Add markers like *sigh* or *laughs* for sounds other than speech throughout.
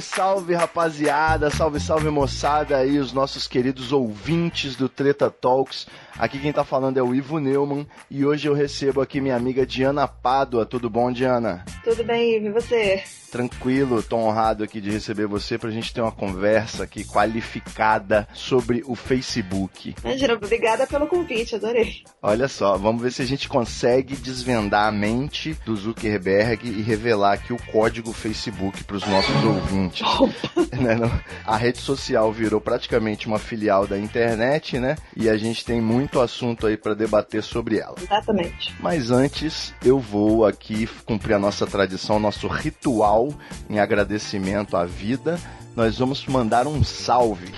Salve, salve, rapaziada, salve, salve, moçada aí, os nossos queridos ouvintes do Treta Talks. Aqui quem tá falando é o Ivo Neumann e hoje eu recebo aqui minha amiga Diana Pádua. Tudo bom, Diana? Tudo bem, Ivo, e você? Tranquilo, tô honrado aqui de receber você pra gente ter uma conversa aqui qualificada sobre o Facebook. Imagina, obrigada pelo convite, adorei. Olha só, vamos ver se a gente consegue desvendar a mente do Zuckerberg e revelar aqui o código Facebook pros nossos ouvintes. *laughs* Né? A rede social virou praticamente uma filial da internet, né? E a gente tem muito assunto aí pra debater sobre ela. Exatamente. Mas antes, eu vou aqui cumprir a nossa tradição, nosso ritual em agradecimento à vida. Nós vamos mandar um salve.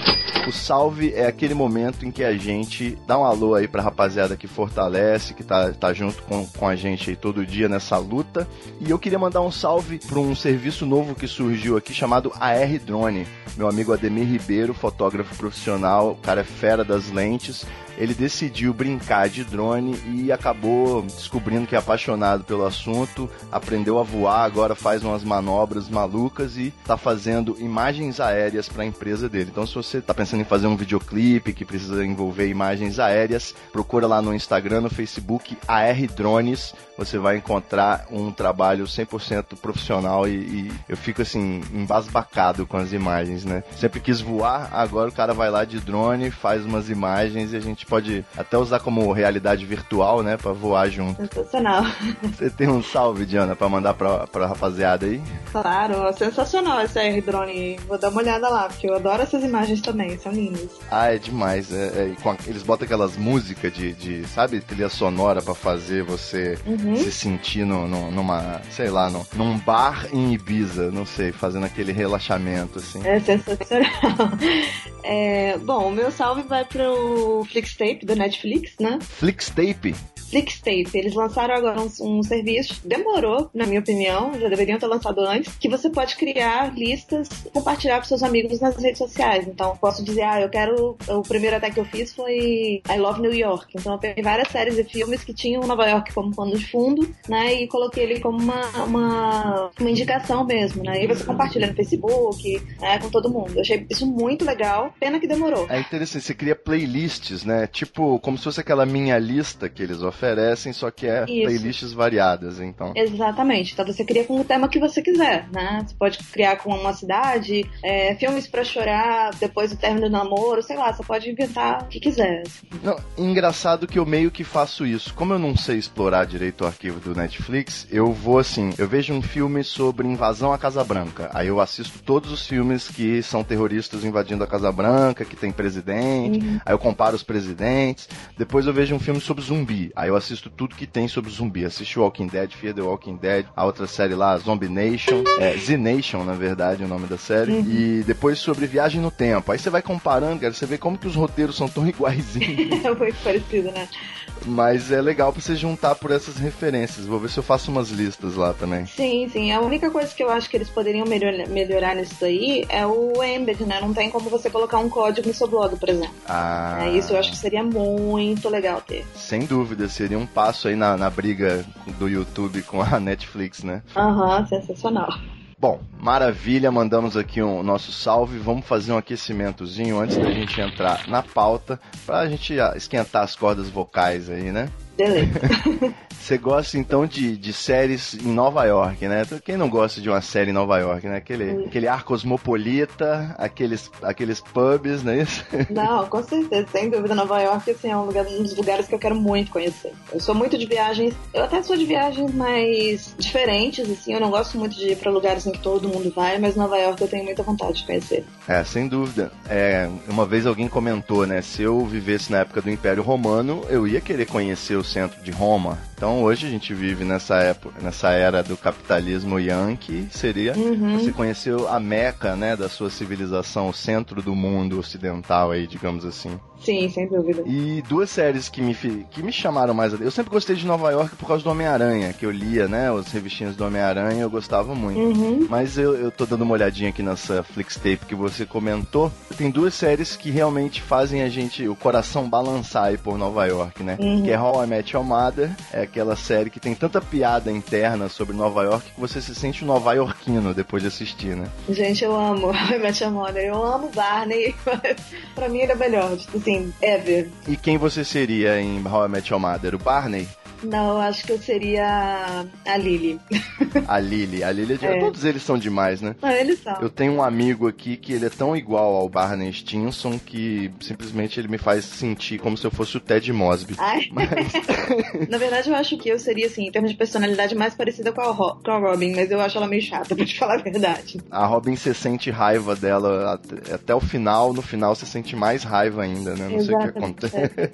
O salve é aquele momento em que a gente dá um alô aí pra rapaziada que fortalece, que tá, tá junto com, com a gente aí todo dia nessa luta. E eu queria mandar um salve para um serviço novo que surgiu aqui chamado AR Drone. Meu amigo Ademir Ribeiro, fotógrafo profissional, o cara é fera das lentes ele decidiu brincar de drone e acabou descobrindo que é apaixonado pelo assunto, aprendeu a voar, agora faz umas manobras malucas e está fazendo imagens aéreas para a empresa dele. Então, se você está pensando em fazer um videoclipe que precisa envolver imagens aéreas, procura lá no Instagram, no Facebook, AR Drones. Você vai encontrar um trabalho 100% profissional e, e eu fico assim, embasbacado com as imagens, né? Sempre quis voar, agora o cara vai lá de drone, faz umas imagens e a gente pode até usar como realidade virtual, né, para voar junto. Sensacional. *laughs* Você tem um salve, Diana, para mandar pra, pra rapaziada aí? Claro, sensacional esse AR drone. Vou dar uma olhada lá, porque eu adoro essas imagens também, são lindas. Ah, é demais. É, é, a- eles botam aquelas músicas de, de, sabe, trilha sonora para fazer você Uhum. se sentir no, no- numa, sei lá, no, num bar em Ibiza, não sei, fazendo aquele relaxamento, assim. É sensacional. *laughs* É, bom, o meu salve vai pro Flixtape do Netflix, né? Flixtape? Flixtape, eles lançaram agora um, um serviço, demorou, na minha opinião, já deveriam ter lançado antes, que você pode criar listas e compartilhar com seus amigos nas redes sociais. Então, posso dizer, ah, eu quero. O primeiro até que eu fiz foi I Love New York. Então, eu peguei várias séries e filmes que tinham Nova York como pano de fundo, né? E coloquei ele como uma, uma, uma indicação mesmo, né? E você compartilha no Facebook, né? Com todo mundo. Eu achei isso muito legal, pena que demorou. É interessante, você cria playlists, né? Tipo, como se fosse aquela minha lista que eles oferecem, só que é Isso. playlists variadas, então. Exatamente. Então você cria com o tema que você quiser, né? Você pode criar com uma cidade, é, filmes pra chorar depois do término do namoro, sei lá, você pode inventar o que quiser. assim. Não, engraçado que eu meio que faço isso. Como eu não sei explorar direito o arquivo do Netflix, eu vou assim, eu vejo um filme sobre invasão à Casa Branca. Aí eu assisto todos os filmes que são terroristas invadindo a Casa Branca, que tem presidente. Aí eu comparo os presidentes. Depois eu vejo um filme sobre zumbi. Aí eu assisto tudo que tem sobre zumbi. Assisti Walking Dead, Fear the Walking Dead, a outra série lá, Zombie Nation, é, Z Nation, na verdade, é o nome da série. E depois sobre viagem no tempo. Aí você vai comparando, cara, você vê como que os roteiros são tão *laughs* iguaizinhos. É muito parecido, né? Mas é legal pra você juntar por essas referências. Vou ver se eu faço umas listas lá também. Sim, sim. A única coisa que eu acho que eles poderiam melhor- melhorar nisso daí é o embed, né? Não tem como você colocar um código no seu blog, por exemplo. Ah, É, isso eu acho que seria muito legal ter. Sem dúvida, seria um passo aí na, na briga do YouTube com a Netflix, né? Aham, sensacional. Bom, maravilha, mandamos aqui o nosso salve. Vamos fazer um aquecimentozinho antes da gente entrar na pauta, pra gente ah, esquentar as cordas vocais aí, né? Beleza. *laughs* Você gosta então de, de séries em Nova York, né? Quem não gosta de uma série em Nova York, né? Aquele, aquele ar cosmopolita, aqueles, aqueles pubs, não é isso? *laughs* Não, com certeza, sem dúvida. Nova York assim, é um, lugar, um dos lugares que eu quero muito conhecer. Eu sou muito de viagens, eu até sou de viagens mais diferentes, assim. Eu não gosto muito de ir pra lugares em que todo mundo vai, mas Nova York eu tenho muita vontade de conhecer. É, sem dúvida. É, uma vez alguém comentou, né? Se eu vivesse na época do Império Romano, eu ia querer conhecer o centro de Roma. Então hoje a gente vive nessa época, nessa era do capitalismo yankee, seria Uhum. você conheceu a meca, né, da sua civilização, o centro do mundo ocidental aí, digamos assim. Sim, sem dúvida. E duas séries que me, que me chamaram mais. a- Eu sempre gostei de Nova York por causa do Homem-Aranha, que eu lia, né? Os revistinhos do Homem-Aranha, eu gostava muito. Uhum. Mas eu, eu tô dando uma olhadinha aqui nessa Flixtape que você comentou. Tem duas séries que realmente fazem a gente, o coração balançar aí por Nova York, né? Uhum. Que é How I Met Your Mother, é aquela série que tem tanta piada interna sobre Nova York que você se sente um nova-iorquino depois de assistir, né? Gente, eu amo I Met Your Mother. Eu amo Barney. pra mim ele é melhor. Tipo assim, ever. E quem você seria em How I Met Your Mother? O Barney? Não, acho que eu seria a Lily. A Lily? A Lily é de... É. Todos eles são demais, né? Não, eles são. Eu tenho um amigo aqui que ele é tão igual ao Barney Stinson que simplesmente ele me faz sentir como se eu fosse o Ted Mosby. Ai. *laughs* Na verdade, eu acho que eu seria, assim, em termos de personalidade, mais parecida com a, Ro com a Robin, mas eu acho ela meio chata, *laughs* pra te falar a verdade. A Robin você sente raiva dela até, até o final, no final você sente mais raiva ainda, né? Não sei o que Exatamente. acontece.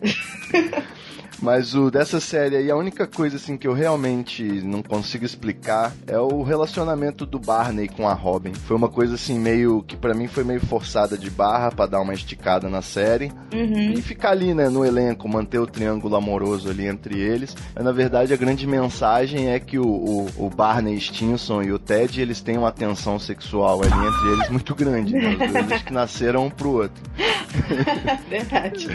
*laughs* Mas o dessa série aí, a única coisa assim que eu realmente não consigo explicar é o relacionamento do Barney com a Robin. Foi uma coisa assim meio que pra mim foi meio forçada de barra pra dar uma esticada na série Uhum. e ficar ali, né, no elenco, manter o triângulo amoroso ali entre eles. Mas na verdade a grande mensagem é que o, o, o Barney Stinson e o Ted, eles têm uma tensão sexual ali entre eles muito grande, né? Os dois que nasceram um pro outro. *laughs* Verdade.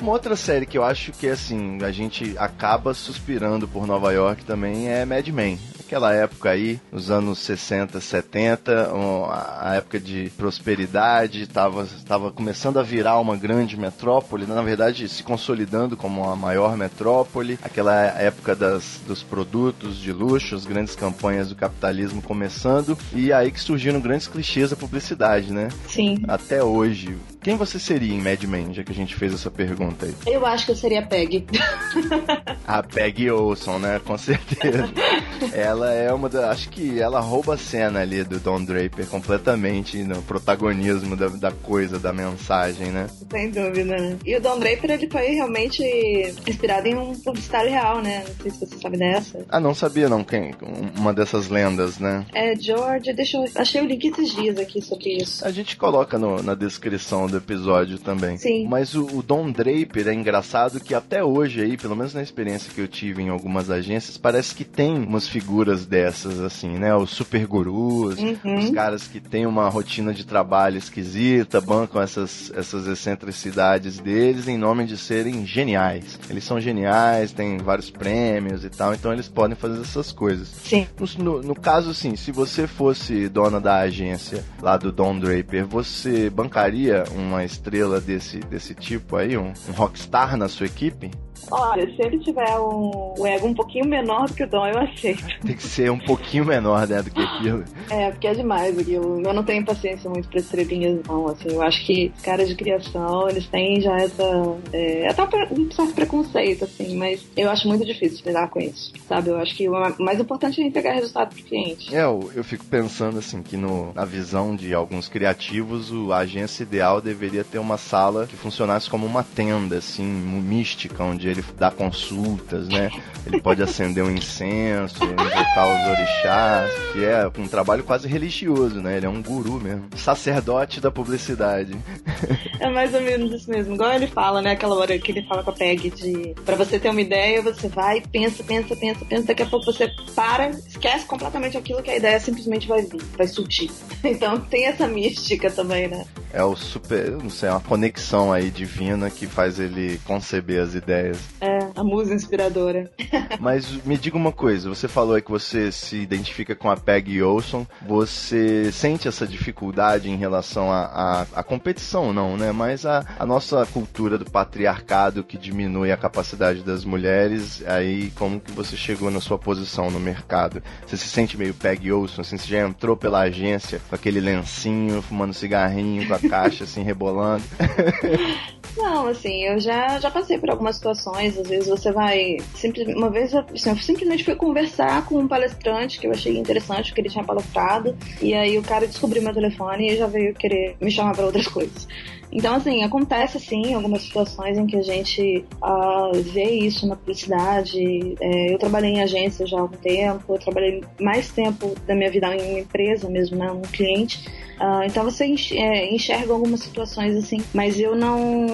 Uma outra série que eu acho que assim, a gente acaba suspirando por Nova York também é Mad Men. Aquela época aí, nos anos 60, 70, um, a época de prosperidade, estava tava começando a virar uma grande metrópole, na verdade se consolidando como a maior metrópole. Aquela época das, dos produtos de luxo, as grandes campanhas do capitalismo começando, e aí que surgiram grandes clichês da publicidade, né? Sim. Até hoje. Quem você seria em Mad Men, já que a gente fez essa pergunta aí? Eu acho que eu seria a Peg. *laughs* A Peggy Olson, né? Com certeza. ela *laughs* é uma da. Acho que ela rouba a cena ali do Don Draper completamente no protagonismo da, da coisa, da mensagem, né? Sem dúvida, né? E o Don Draper, ele foi realmente inspirado em um publicitário real, né? Não sei se você sabe dessa. Ah, não sabia não quem. Uma dessas lendas, né? É, George, deixa eu... Achei o link esses dias aqui sobre isso. A gente coloca no- na descrição do episódio também. Sim. Mas o, o Don Draper é engraçado que até hoje aí, pelo menos na experiência que eu tive em algumas agências, parece que tem umas figuras dessas, assim, né? Os super gurus, Uhum. os caras que têm uma rotina de trabalho esquisita, bancam essas, essas excentricidades deles em nome de serem geniais. Eles são geniais, têm vários prêmios e tal, então eles podem fazer essas coisas. Sim. No, no- no caso, assim, se você fosse dona da agência lá do Don Draper, você bancaria uma estrela desse, desse tipo aí, um, um rockstar na sua equipe? Olha, se ele tiver um, um ego um pouquinho menor do que o Dom, eu aceito. *laughs* Tem que ser um pouquinho menor, né, do que aquilo. É, porque é demais aquilo. Eu não tenho paciência muito pra estrelinhas, não. Assim, eu acho que os caras de criação, eles têm já essa. É, até um certo preconceito, assim, mas eu acho muito difícil lidar com isso. Sabe? Eu acho que o mais importante é entregar resultado pro cliente. É, eu, eu fico pensando assim que no, na visão de alguns criativos, o, a agência ideal deveria ter uma sala que funcionasse como uma tenda, assim, mística, onde ele dá consultas, né? Ele pode acender um incenso, invocar os orixás, que é um trabalho quase religioso, né? Ele é um guru mesmo. Sacerdote da publicidade. É mais ou menos isso mesmo. Igual ele fala, né? Aquela hora que ele fala com a Peg de. Pra você ter uma ideia, você vai, pensa, pensa, pensa, pensa. Daqui a pouco você para, esquece completamente aquilo que a ideia simplesmente vai vir, vai surgir. *laughs* Então tem essa mística também, né? É o super, não sei, é uma conexão aí divina que faz ele conceber as ideias. É, a musa inspiradora. *laughs* Mas me diga uma coisa, você falou aí que você se identifica com a Peggy Olson, você sente essa dificuldade em relação à competição, não, né? Mas a, a nossa cultura do patriarcado que diminui a capacidade das mulheres, aí como que você chegou na sua posição no mercado? Você se sente meio Peggy Olson, assim, você já entrou pela agência com aquele lencinho, fumando cigarrinho, com a caixa assim, rebolando? *laughs* Não, assim, eu já, já passei por algumas situações. Às vezes você vai. Simples, uma vez assim, eu simplesmente fui conversar com um palestrante que eu achei interessante, que ele tinha palestrado. E aí o cara descobriu meu telefone e já veio querer me chamar para outras coisas. Então, assim, acontece sim algumas situações em que a gente uh, vê isso na publicidade. É, eu trabalhei em agência já há algum tempo, eu trabalhei mais tempo da minha vida em uma empresa mesmo, né, um cliente. Uh, então você é, enxerga algumas situações assim, mas eu não.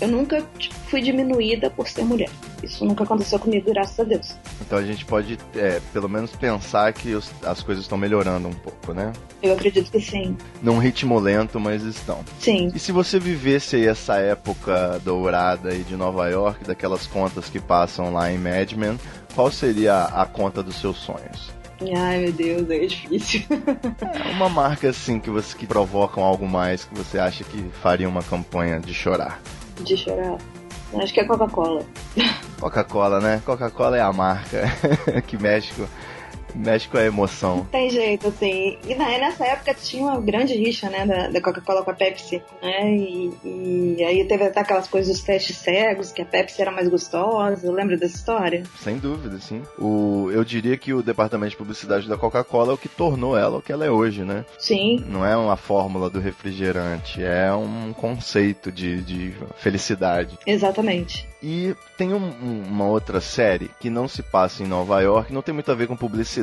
Eu nunca tipo, fui diminuída por ser mulher. Isso nunca aconteceu comigo, graças a Deus. Então a gente pode, é, pelo menos, pensar que os, as coisas estão melhorando um pouco, né? Eu acredito que sim. Num ritmo lento, mas estão. Sim. E se você vivesse aí essa época dourada aí de Nova York, daquelas contas que passam lá em Mad Men, qual seria a conta dos seus sonhos? Ai, meu Deus, é difícil. é uma marca assim que você que provocam algo mais que você acha que faria uma campanha de chorar. De chorar. Acho que é Coca-Cola. Coca-Cola, né? Coca-Cola é a marca *laughs* que mexe com mexe com a emoção. Não tem jeito, assim. E nessa época tinha uma grande rixa, né, da, da Coca-Cola com a Pepsi, né? E, e, aí teve até aquelas coisas dos testes cegos, que a Pepsi era mais gostosa. Lembra dessa história? Sem dúvida, sim. O, eu diria que o departamento de publicidade da Coca-Cola é o que tornou ela o que ela é hoje, né? Sim. Não é uma fórmula do refrigerante, é um conceito de, de felicidade. Exatamente. E tem um, uma outra série que não se passa em Nova York, não tem muito a ver com publicidade,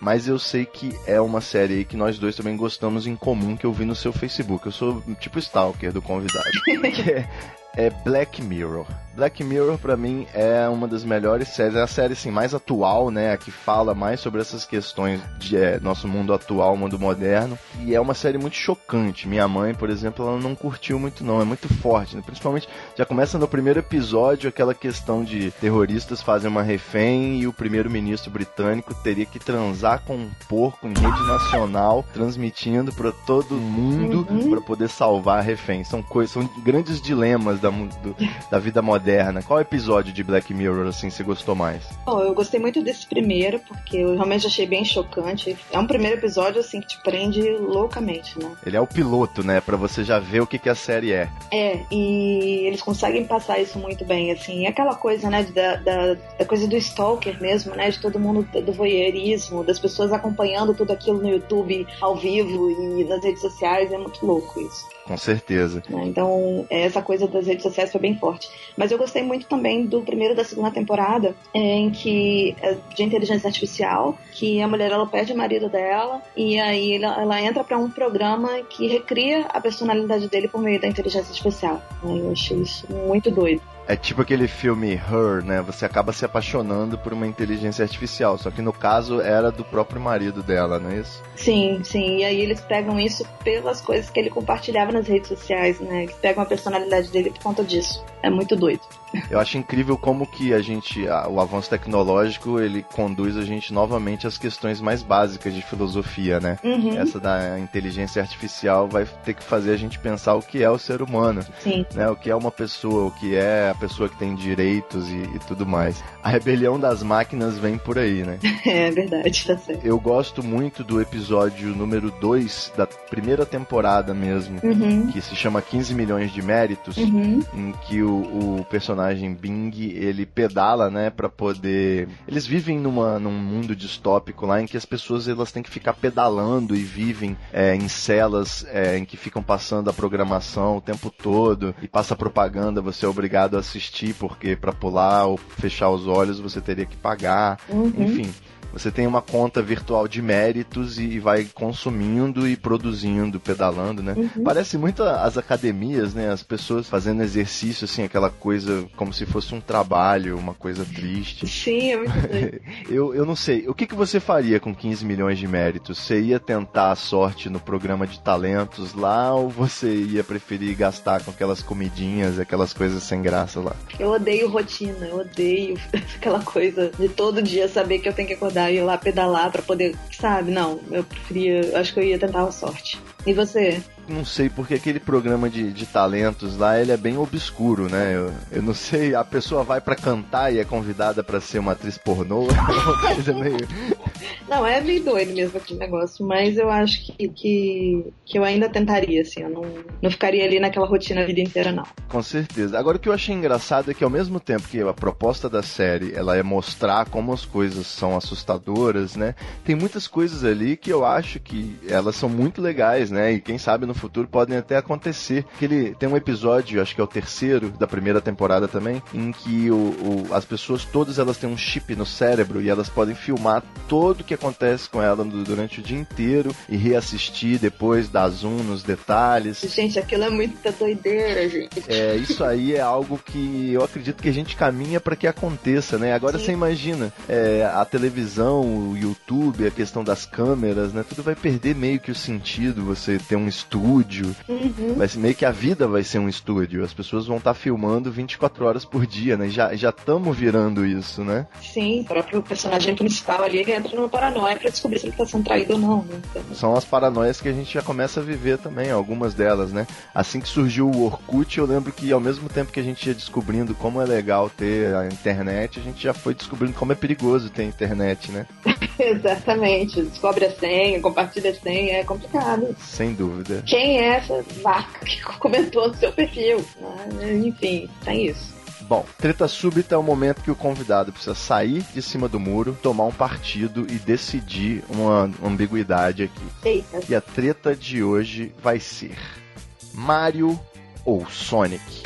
mas eu sei que é uma série que nós dois também gostamos em comum, que eu vi no seu Facebook. Eu sou tipo stalker do convidado. *laughs* é, Black Mirror. Black Mirror para mim é uma das melhores séries, é a série assim mais atual, né, a que fala mais sobre essas questões de é, nosso mundo atual, mundo moderno, e é uma série muito chocante. Minha mãe, por exemplo, ela não curtiu muito não, é muito forte, né? principalmente já começa no primeiro episódio aquela questão de terroristas fazem uma refém e o primeiro-ministro britânico teria que transar com um porco em rede nacional, transmitindo para todo mundo uhum. para poder salvar a refém. São coisas, são grandes dilemas da, do, da vida moderna moderna. Qual episódio de Black Mirror, assim, você gostou mais? Bom, eu gostei muito desse primeiro, porque eu realmente achei bem chocante. É um primeiro episódio, assim, que te prende loucamente, né? Ele é o piloto, né? Pra você já ver o que, que a série é. É, e eles conseguem passar isso muito bem, assim. Aquela coisa, né, da, da, da coisa do stalker mesmo, né? De todo mundo, do voyeurismo, das pessoas acompanhando tudo aquilo no YouTube, ao vivo e nas redes sociais. É muito louco isso. Com certeza. Né? Então, essa coisa das redes sociais foi bem forte. Mas eu gostei muito também do primeiro da segunda temporada, em que é de inteligência artificial, que a mulher ela perde o marido dela e aí ela, ela entra para um programa que recria a personalidade dele por meio da inteligência artificial. Eu achei isso muito doido. É tipo aquele filme Her, né? Você acaba se apaixonando por uma inteligência artificial. Só que no caso era do próprio marido dela, não é isso? Sim, sim. E aí eles pegam isso pelas coisas que ele compartilhava nas redes sociais, né? Eles pegam a personalidade dele por conta disso. É muito doido. Eu acho incrível como que a gente, o avanço tecnológico, ele conduz a gente novamente às questões mais básicas de filosofia, né? Uhum. Essa da inteligência artificial vai ter que fazer a gente pensar o que é o ser humano, Sim. né? O que é uma pessoa, o que é a pessoa que tem direitos e, e tudo mais. A rebelião das máquinas vem por aí, né? *laughs* É verdade, tá certo. Eu gosto muito do episódio número 2 da primeira temporada mesmo, uhum. que se chama 15 milhões de méritos, uhum. em que o, o personagem personagem Bing, ele pedala, né, para poder. Eles vivem numa, num mundo distópico lá em que as pessoas elas têm que ficar pedalando e vivem é, em celas é, em que ficam passando a programação o tempo todo e passa propaganda, você é obrigado a assistir porque para pular ou fechar os olhos você teria que pagar, uhum. enfim. Você tem uma conta virtual de méritos e vai consumindo e produzindo, pedalando, né? Uhum. Parece muito as academias, né? As pessoas fazendo exercício, assim, aquela coisa como se fosse um trabalho, uma coisa triste. Sim, é muito *laughs* eu, eu não sei. O que, que você faria com 15 milhões de méritos? Você ia tentar a sorte no programa de talentos lá ou você ia preferir gastar com aquelas comidinhas, aquelas coisas sem graça lá? Eu odeio rotina, eu odeio *laughs* aquela coisa de todo dia saber que eu tenho que acordar acordar e ir lá pedalar para poder, sabe? Não, eu preferia, acho que eu ia tentar a sorte. E você? Não sei, porque aquele programa de, de talentos lá, ele é bem obscuro, né? Eu, eu não sei, a pessoa vai para cantar e é convidada para ser uma atriz pornô, *laughs* coisa meio... Não, é meio doido mesmo aquele negócio, mas eu acho que, que, que eu ainda tentaria, assim, eu não, não ficaria ali naquela rotina a vida inteira, não. Com certeza. Agora, o que eu achei engraçado é que, ao mesmo tempo que a proposta da série ela é mostrar como as coisas são assustadoras, né? Tem muitas coisas ali que eu acho que elas são muito legais, né? E quem sabe no futuro podem até acontecer. Ele tem um episódio, acho que é o terceiro da primeira temporada também, em que o, o, as pessoas todas elas têm um chip no cérebro e elas podem filmar todo o que acontece com ela durante o dia inteiro e reassistir depois, dar zoom nos detalhes. Gente, aquilo é muita doideira, gente. É, isso aí é algo que eu acredito que a gente caminha para que aconteça, né? Agora Sim. você imagina, é, a televisão, o YouTube, a questão das câmeras, né? Tudo vai perder meio que o sentido, você ter um estúdio, uhum. vai ser, meio que a vida vai ser um estúdio, as pessoas vão estar tá filmando 24 horas por dia, né? Já estamos virando isso, né? Sim, o próprio personagem principal ali entra numa paranoia para descobrir se ele tá sendo traído ou não, né? Então... São as paranoias que a gente já começa a viver também, algumas delas, né? Assim que surgiu o Orkut, eu lembro que ao mesmo tempo que a gente ia descobrindo como é legal ter a internet, a gente já foi descobrindo como é perigoso ter internet, né? *laughs* Exatamente. Descobre a senha, compartilha a senha, é complicado. Sem dúvida. Quem é essa vaca que *laughs* comentou no seu perfil? Ah, enfim, tem isso. Bom, treta súbita é o momento que o convidado precisa sair de cima do muro, tomar um partido e decidir uma ambiguidade aqui. Eita. E a treta de hoje vai ser Mario ou Sonic?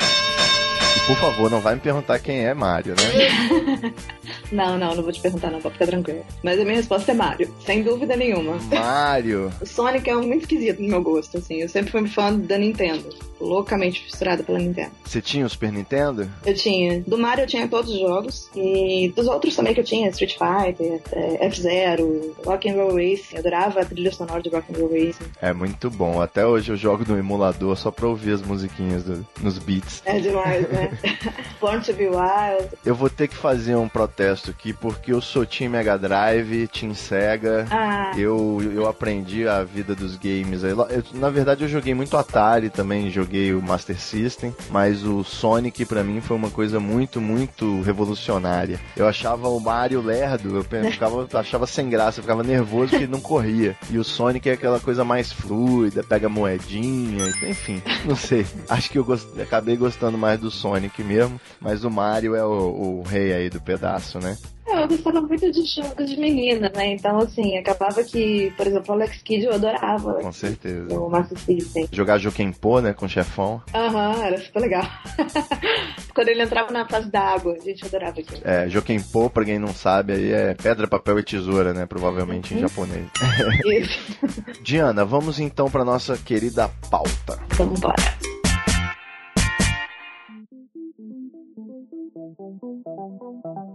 E por favor, não vai me perguntar quem é Mario, né? *laughs* não, não, não vou te perguntar não, pode ficar tranquilo. Mas a minha resposta é Mario, sem dúvida nenhuma. Mario! o Sonic é um muito esquisito no meu gosto, assim. Eu sempre fui fã da Nintendo loucamente fissurada pela Nintendo. Você tinha o Super Nintendo? Eu tinha. Do Mario eu tinha todos os jogos. E dos outros também que eu tinha, Street Fighter, é, F-Zero, Rock and Roll Racing. Eu adorava a trilha sonora de Rock and Roll Racing. É muito bom. Até hoje eu jogo no emulador só pra ouvir as musiquinhas do, nos beats. É demais, né? *laughs* *laughs* Born to be Wild. Eu vou ter que fazer um protesto aqui porque eu sou Team Mega Drive, Team Sega. Ah. Eu, eu aprendi a vida dos games. Eu, na verdade eu joguei muito Atari também, joguei joguei o Master System, mas o Sonic para mim foi uma coisa muito, muito revolucionária. Eu achava o Mario lerdo, eu ficava, achava sem graça, eu ficava nervoso porque ele não corria. E o Sonic é aquela coisa mais fluida, pega moedinha, enfim, não sei. Acho que eu gost... acabei gostando mais do Sonic mesmo, mas o Mario é o, o rei aí do pedaço, né? Eu gostava muito de jogos de menina, né? Então, assim, acabava que, por exemplo, o Alex Kidd eu adorava. Com certeza. O Master System. Jogar Jokenpô, né? Com o chefão. Aham, uhum, era super legal. *laughs* Quando ele entrava na fase da água, a gente adorava aquilo. É, Jokenpô, pra quem não sabe, aí é pedra, papel e tesoura, né? Provavelmente uhum. em japonês. *laughs* Isso. *laughs* Diana, vamos então pra nossa querida pauta. Vamos embora.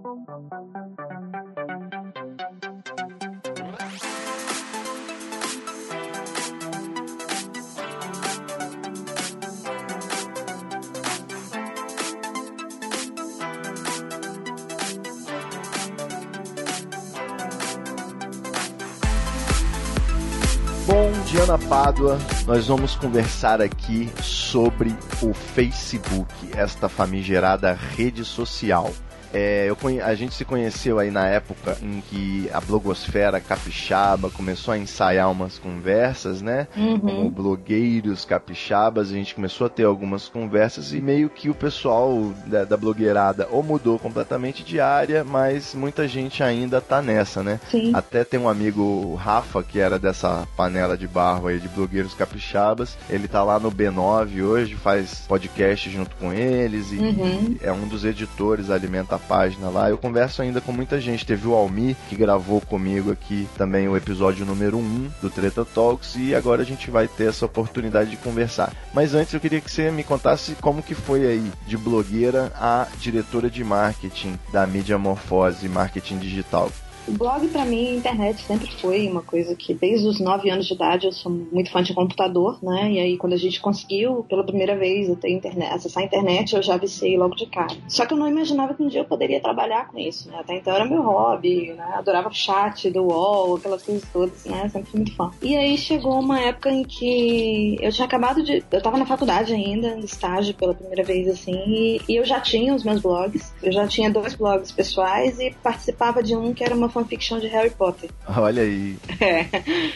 Bom, Diana Pádua, nós vamos conversar aqui sobre o Facebook, esta famigerada rede social. É, eu, a gente se conheceu aí na época em que a blogosfera capixaba começou a ensaiar umas conversas, né? Uhum. Como blogueiros capixabas, a gente começou a ter algumas conversas e meio que o pessoal da, da blogueirada ou mudou completamente de área, mas muita gente ainda tá nessa, né? Sim. Até tem um amigo, Rafa, que era dessa panela de barro aí de blogueiros capixabas, ele tá lá no B9 hoje, faz podcast junto com eles e, uhum. é um dos editores Alimenta página lá. Eu converso ainda com muita gente. Teve o Almi, que gravou comigo aqui também o episódio número 1 do Treta Talks, e agora a gente vai ter essa oportunidade de conversar. Mas antes eu queria que você me contasse como que foi aí, de blogueira a diretora de marketing da mídia Morfose Marketing Digital. O blog, para mim, a internet sempre foi uma coisa que, desde os 9 anos de idade, eu sou muito fã de computador, né? E aí, quando a gente conseguiu, pela primeira vez, ter internet, acessar a internet, eu já viciei logo de cara. Só que eu não imaginava que um dia eu poderia trabalhar com isso, né? Até então era meu hobby, né? Adorava chat do UOL, aquelas coisas todas, né? Sempre fui muito fã. E aí chegou uma época em que eu tinha acabado de. Eu tava na faculdade ainda, no estágio pela primeira vez, assim, e, e eu já tinha os meus blogs. Eu já tinha dois blogs pessoais e participava de um que era uma fanfiction de Harry Potter. *laughs* Olha aí. É,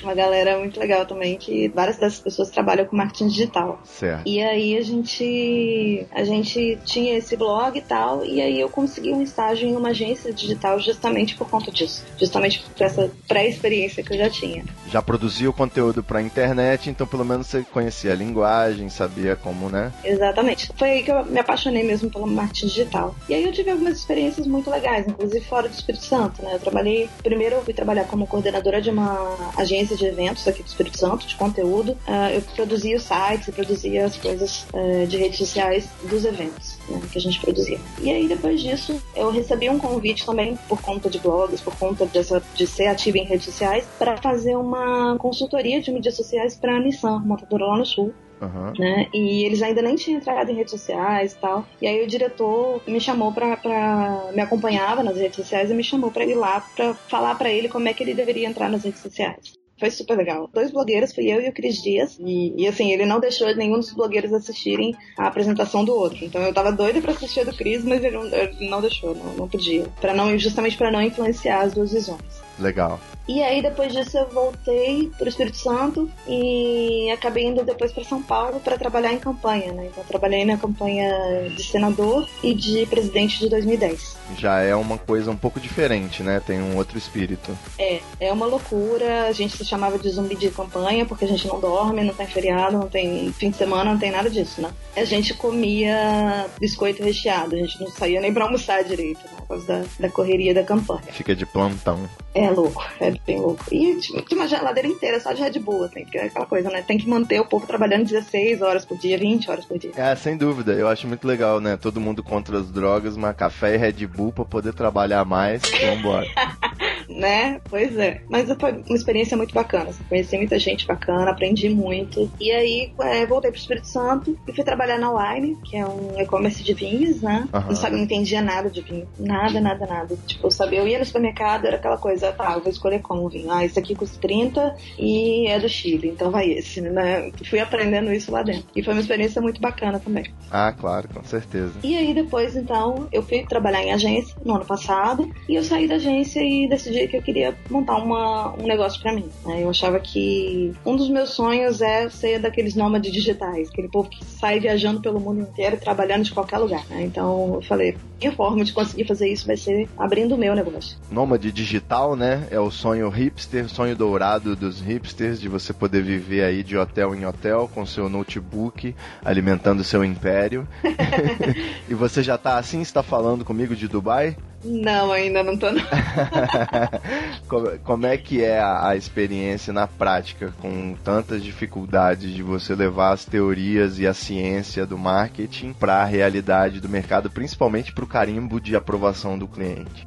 uma galera muito legal também, que várias dessas pessoas trabalham com marketing digital. Certo. E aí a gente a gente tinha esse blog e tal, e aí eu consegui um estágio em uma agência digital justamente por conta disso, justamente por essa pré-experiência que eu já tinha. Já produzia o conteúdo pra internet, então pelo menos você conhecia a linguagem, sabia como, né? Exatamente. Foi aí que eu me apaixonei mesmo pelo marketing digital. E aí eu tive algumas experiências muito legais, inclusive fora do Espírito Santo, né? Eu trabalhei, primeiro eu fui trabalhar como coordenadora de uma agência de eventos aqui do Espírito Santo, de conteúdo. Uh, eu produzia os sites e produzia as coisas uh, de redes sociais dos eventos né, que a gente produzia. E aí depois disso eu recebi um convite também por conta de blogs, por conta dessa, de ser ativa em redes sociais, para fazer uma consultoria de mídias sociais para a Nissan, montadora lá no Sul. Uhum. Né? E eles ainda nem tinham entrado em redes sociais e tal. E aí o diretor me chamou pra, pra me acompanhava nas redes sociais e me chamou para ir lá para falar para ele como é que ele deveria entrar nas redes sociais. Foi super legal. Dois blogueiros, fui eu e o Cris Dias. E, e, assim, ele não deixou nenhum dos blogueiros assistirem a apresentação do outro. Então eu tava doida pra assistir a do Cris, mas ele não, ele não deixou, não, não podia. Pra não, justamente para não influenciar as duas visões. Legal. E aí depois disso eu voltei para o Espírito Santo e acabei indo depois para São Paulo para trabalhar em campanha, né? Então trabalhei na campanha de senador e de presidente de 2010. Já é uma coisa um pouco diferente, né? Tem um outro espírito. É, é uma loucura. A gente se chamava de zumbi de campanha porque a gente não dorme, não tem feriado, não tem fim de semana, não tem nada disso, né? A gente comia biscoito recheado, a gente não saía nem para almoçar direito? Por causa da, da correria da campanha. Fica de plantão. É louco, é bem louco. E tinha uma geladeira inteira só de Red Bull, assim, porque é aquela coisa, né? Tem que manter o povo trabalhando 16 horas por dia, 20 horas por dia. É, sem dúvida. Eu acho muito legal, né? Todo mundo contra as drogas, mas café e Red Bull pra poder trabalhar mais. Vambora. *laughs* né? Pois é. Mas foi uma experiência muito bacana. Assim, conheci muita gente bacana, aprendi muito. E aí é, voltei pro Espírito Santo e fui trabalhar na Wine, que é um e-commerce de vinhos, né? Uhum. Não sabia, não entendia nada de vinho. Nada, nada, nada. Tipo, eu sabia, eu ia no supermercado, era aquela coisa, tá, eu vou escolher como vinho. Ah, esse aqui custa 30 e é do Chile, então vai esse, né? Fui aprendendo isso lá dentro. E foi uma experiência muito bacana também. Ah, claro, com certeza. E aí depois, então, eu fui trabalhar em agência no ano passado e eu saí da agência e decidi que eu queria montar uma, um negócio para mim. Né? Eu achava que um dos meus sonhos é ser daqueles nômades digitais, aquele povo que sai viajando pelo mundo inteiro, trabalhando de qualquer lugar. Né? Então eu falei, minha forma de conseguir fazer isso vai ser abrindo o meu negócio. Nômade digital, né? É o sonho hipster, sonho dourado dos hipsters, de você poder viver aí de hotel em hotel com seu notebook, alimentando seu império. *laughs* *laughs* e você já tá assim, está falando comigo de Dubai? Não, ainda não tô não. *laughs* como, como, é que é a, a, experiência na prática, com tantas dificuldades de você levar as teorias e a ciência do marketing para a realidade do mercado, principalmente para o carimbo de aprovação do cliente?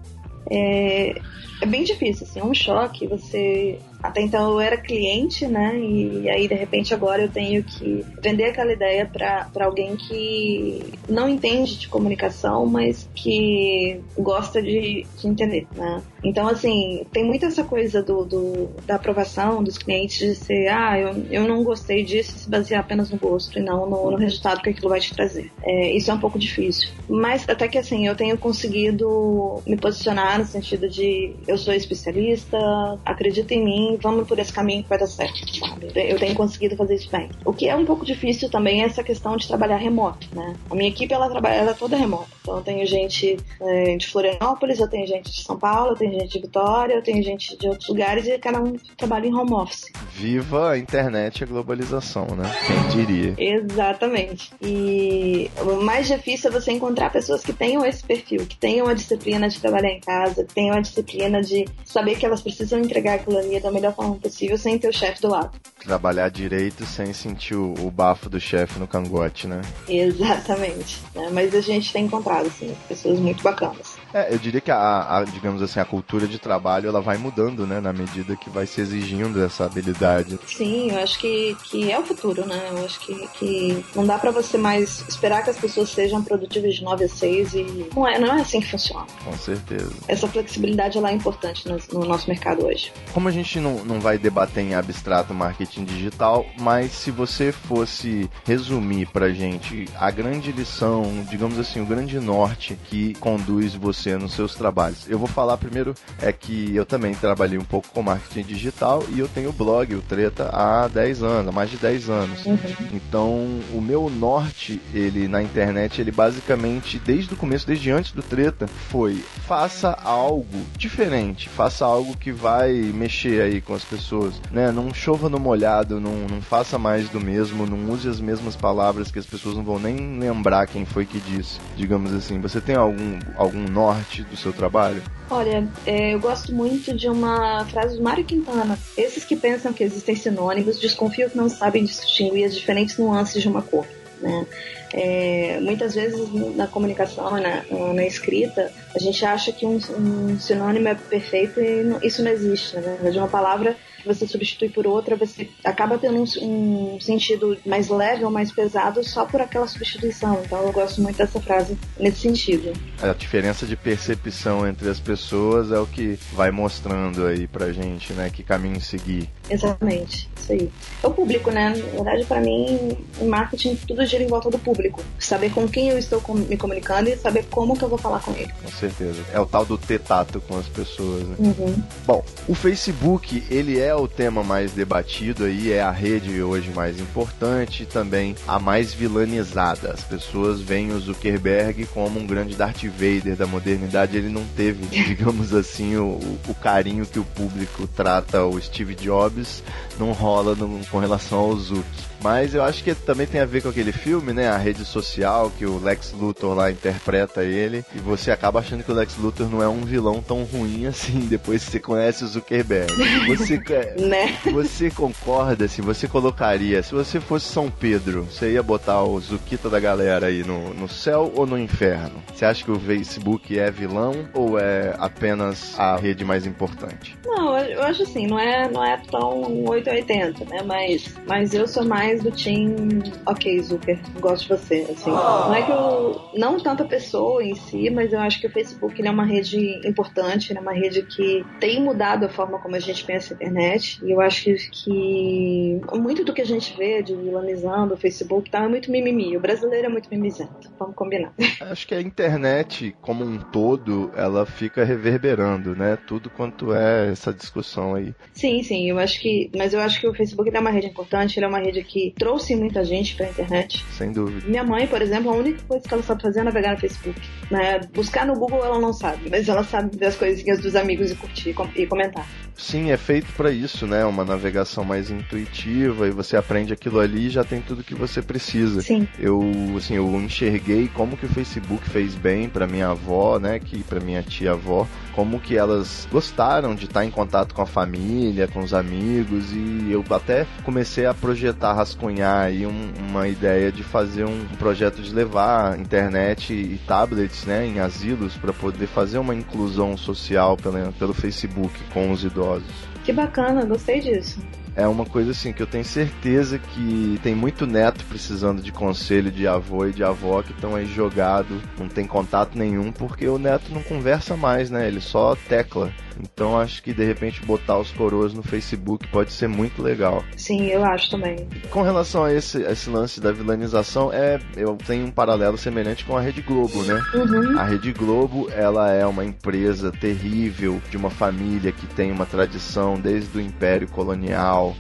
É, é bem difícil, assim, é um choque você até então eu era cliente, né? E aí de repente agora eu tenho que vender aquela ideia para alguém que não entende de comunicação, mas que gosta de, de entender, né? Então, assim, tem muito essa coisa do, do, da aprovação dos clientes de ser, ah, eu, eu não gostei disso, se basear apenas no gosto e não no, no resultado que aquilo vai te trazer. É, isso é um pouco difícil. Mas até que assim, eu tenho conseguido me posicionar no sentido de eu sou especialista, acredita em mim, vamos por esse caminho que vai dar certo, sabe? Eu tenho conseguido fazer isso bem. O que é um pouco difícil também é essa questão de trabalhar remoto, né? A minha equipe, ela trabalha, ela é toda remota. Então eu tenho gente é, de Florianópolis, eu tenho gente de São Paulo, eu tenho gente de Vitória, eu tenho gente de outros lugares e cada um trabalha em home office. Viva a internet e a globalização, né? Quem diria? Exatamente. E o mais difícil é você encontrar pessoas que tenham esse perfil, que tenham a disciplina de trabalhar em casa, que tenham a disciplina de saber que elas precisam entregar aquilo ali da melhor forma possível sem ter o chefe do lado. Trabalhar direito sem sentir o, o bafo do chefe no cangote, né? Exatamente. Né? Mas a gente tem encontrado, assim, pessoas muito bacanas. É, eu diria que a, a, digamos assim, a cultura de trabalho ela vai mudando, né, na medida que vai se exigindo essa habilidade. Sim, eu acho que, que é o futuro, né? Eu acho que, que não dá para você mais esperar que as pessoas sejam produtivas de 9 a 6 e não é, não é assim que funciona. Com certeza. Essa flexibilidade ela é importante no, no nosso mercado hoje. Como a gente não, não vai debater em abstrato marketing digital, mas se você fosse resumir pra gente a grande lição, digamos assim, o grande norte que conduz você você nos seus trabalhos. Eu vou falar primeiro é que eu também trabalhei um pouco com marketing digital e eu tenho o blog, o Treta, há 10 anos, há mais de 10 anos. Uhum. Então, o meu norte, ele na internet, ele basicamente, desde o começo, desde antes do Treta, foi faça algo diferente, faça algo que vai mexer aí com as pessoas, né? Não chova no molhado, não, não faça mais do mesmo, não use as mesmas palavras que as pessoas não vão nem lembrar quem foi que disse, digamos assim. Você tem algum, algum norte do seu trabalho? Olha, é, eu gosto muito de uma frase do Mário Quintana. Esses que pensam que existem sinônimos desconfiam que não sabem distinguir as diferentes nuances de uma cor. Né? É, muitas vezes na comunicação, na, na, escrita, a gente acha que um, um sinônimo é perfeito e não, isso não existe. Né? De uma palavra você substitui por outra, você acaba tendo um, um, sentido mais leve ou mais pesado só por aquela substituição. Então eu gosto muito dessa frase nesse sentido. A diferença de percepção entre as pessoas é o que vai mostrando aí pra gente, né, que caminho seguir. Exatamente, isso aí. É o público, né? Na verdade, para mim, em marketing, tudo gira em volta do público. Saber com quem eu estou me comunicando e saber como que eu vou falar com ele. Com certeza. É o tal do ter tato com as pessoas, né? Uhum. Bom, o Facebook, ele é o tema mais debatido aí, é a rede hoje mais importante e também a mais vilanizada. As pessoas veem o Zuckerberg como um grande Darth Vader da modernidade. Ele não teve, *laughs* digamos assim, o, o carinho que o público trata o Steve Jobs, não rola no, com relação ao Zuck. Mas eu acho que também tem a ver com aquele filme, né? A rede social, que o Lex Luthor lá interpreta ele. E você acaba achando que o Lex Luthor não é um vilão tão ruim assim, *laughs* depois que você conhece o Zuckerberg. Você, *laughs* né? você concorda, assim, você colocaria, se você fosse São Pedro, você ia botar o Zuquita da galera aí no, no céu ou no inferno? Você acha que o Facebook é vilão ou é apenas a rede mais importante? Não, eu acho assim, não é, não é tão 880, né? Mas, mas eu sou mais mais do Team Ok, Zucker, gosto de você. Assim. Não é que eu. Não tanta pessoa em si, mas eu acho que o Facebook é uma rede importante, é uma rede que tem mudado a forma como a gente pensa a internet. E eu acho que, que muito do que a gente vê de vilanizando o Facebook tá muito mimimi. O brasileiro é muito mimizento. Vamos combinar. *laughs* Acho que a internet, como um todo, ela fica reverberando, né? Tudo quanto é essa discussão aí. Sim, sim. Eu acho que. Mas eu acho que o Facebook é uma rede importante, ele é uma rede que que trouxe muita gente pra internet. Sem dúvida. Minha mãe, por exemplo, a única coisa que ela sabe fazer é navegar no Facebook. Né? Buscar no Google ela não sabe, mas ela sabe ver as coisinhas dos amigos e curtir e comentar. Sim, é feito para isso, né? Uma navegação mais intuitiva e você aprende aquilo ali e já tem tudo que você precisa. Sim. Eu, assim, eu enxerguei como que o Facebook fez bem para minha avó, né? Que para minha tia avó, como que elas gostaram de estar em contato com a família, com os amigos e eu até comecei a projetar rascunhar aí um, uma ideia de fazer um projeto de levar internet e tablets né, em asilos para poder fazer uma inclusão social pelo, pelo Facebook com os idosos. Que bacana, gostei disso é uma coisa assim que eu tenho certeza que tem muito neto precisando de conselho de avô e de avó que estão aí jogado, não tem contato nenhum porque o neto não conversa mais, né? Ele só tecla. Então acho que de repente botar os coroas no Facebook pode ser muito legal. Sim, eu acho também. Com relação a esse, esse lance da vilanização, é, eu tenho um paralelo semelhante com a Rede Globo, né? Uhum. A Rede Globo, ela é uma empresa terrível de uma família que tem uma tradição desde o Império Colonial.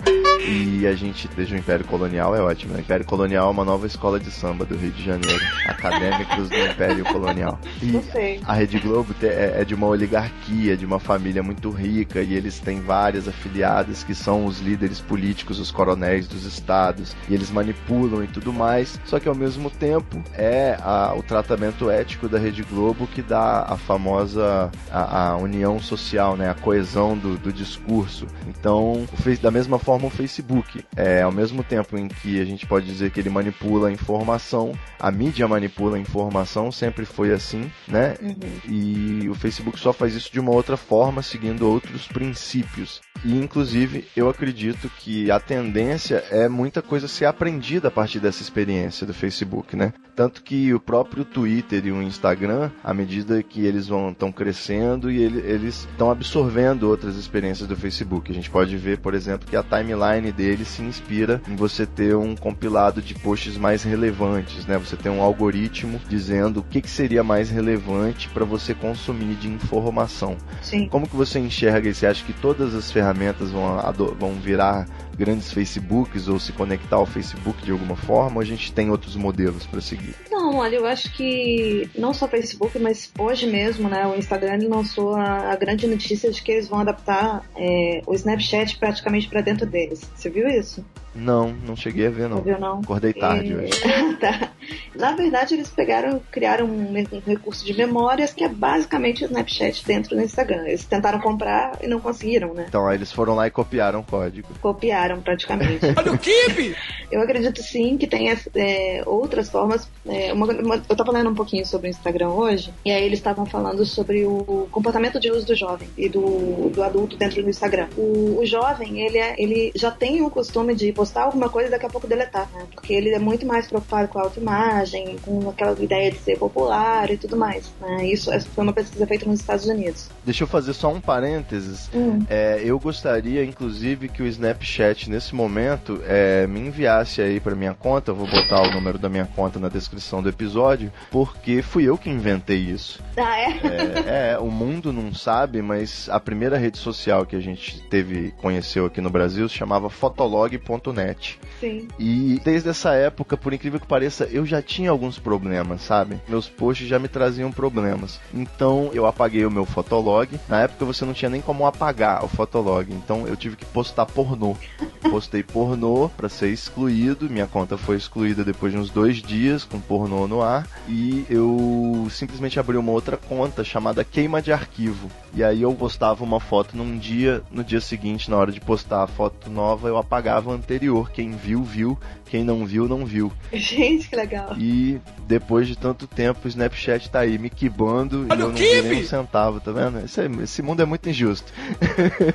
E a gente, desde o Império Colonial, é ótimo. Né? O Império Colonial é uma nova escola de samba do Rio de Janeiro. *laughs* Acadêmicos do Império Colonial. E a Rede Globo é, é de uma oligarquia, de uma família muito rica, e eles têm várias afiliadas que são os líderes políticos, os coronéis dos estados, e eles manipulam e tudo mais. Só que ao mesmo tempo é a, o tratamento ético da Rede Globo que dá a famosa a, a união social, né? a coesão do, do discurso. Então, da mesma forma, o Facebook Facebook. É, ao mesmo tempo em que a gente pode dizer que ele manipula a informação, a mídia manipula a informação, sempre foi assim, né? Uhum. E o Facebook só faz isso de uma outra forma forma, seguindo outros princípios. E inclusive eu acredito que a tendência é muita coisa ser aprendida a partir dessa experiência do Facebook, né? Tanto que o próprio Twitter e o Instagram, à medida que eles vão estão crescendo e ele, eles estão absorvendo outras experiências do Facebook. A gente pode ver, por exemplo, que a timeline dele se inspira em você ter um compilado de posts mais relevantes, né? Você tem um algoritmo dizendo o que, que seria mais relevante para você consumir de informação. Sim. Como que você enxerga isso? Você acha que todas as ferramentas vão, vão virar grandes Facebooks ou se conectar ao Facebook de alguma forma? Ou a gente tem outros modelos para seguir? Não, olha, eu acho que não só Facebook, mas hoje mesmo, né, o Instagram lançou a, a grande notícia de que eles vão adaptar é, o Snapchat praticamente para dentro deles. Você viu isso? Não, não cheguei a ver, não. Viu, não? Acordei tarde E- hoje. *laughs* tá. Na verdade, eles pegaram, criaram um, um recurso de memórias que é basicamente o Snapchat dentro do Instagram. Eles tentaram comprar e não conseguiram, né? Então, aí eles foram lá e copiaram o código. Copiaram praticamente. Olha o Kibe! Eu acredito sim que tem é, outras formas. É, uma- uma- eu tava lendo um pouquinho sobre o Instagram hoje, e aí eles estavam falando sobre o comportamento de uso do jovem e do, do adulto dentro do Instagram. O, o jovem, ele, é, ele já tem o costume de postar alguma coisa e daqui a pouco deletar, né? Porque ele é muito mais preocupado com a autoimagem, com aquela ideia de ser popular e tudo mais. Né? Isso essa foi uma pesquisa feita nos Estados Unidos. Deixa eu fazer só um parênteses. Hum. É, eu gostaria, inclusive, que o Snapchat, nesse momento, é, me enviasse aí para minha conta. Eu vou botar o número da minha conta na descrição do episódio, porque fui eu que inventei isso. Ah, é? É, é, o mundo não sabe, mas a primeira rede social que a gente teve, conheceu aqui no Brasil, se chamava fotolog.net. Sim. E desde essa época, por incrível que pareça, eu já tinha alguns problemas, sabe? Meus posts já me traziam problemas. Então eu apaguei o meu fotolog. Na época você não tinha nem como apagar o fotolog, então eu tive que postar pornô. Postei pornô pra ser excluído. Minha conta foi excluída depois de uns dois dias com pornô no ar. E eu simplesmente abri uma outra conta chamada Queima de Arquivo. E aí eu postava uma foto num dia, no dia seguinte, na hora de postar a foto nova, eu apagava a anterior. Quem viu, viu. Quem não viu, não viu. Gente, que legal. E depois de tanto tempo, o Snapchat tá aí me quibando Olha e eu o não vi nem um centavo, tá vendo? Esse, esse mundo é muito injusto.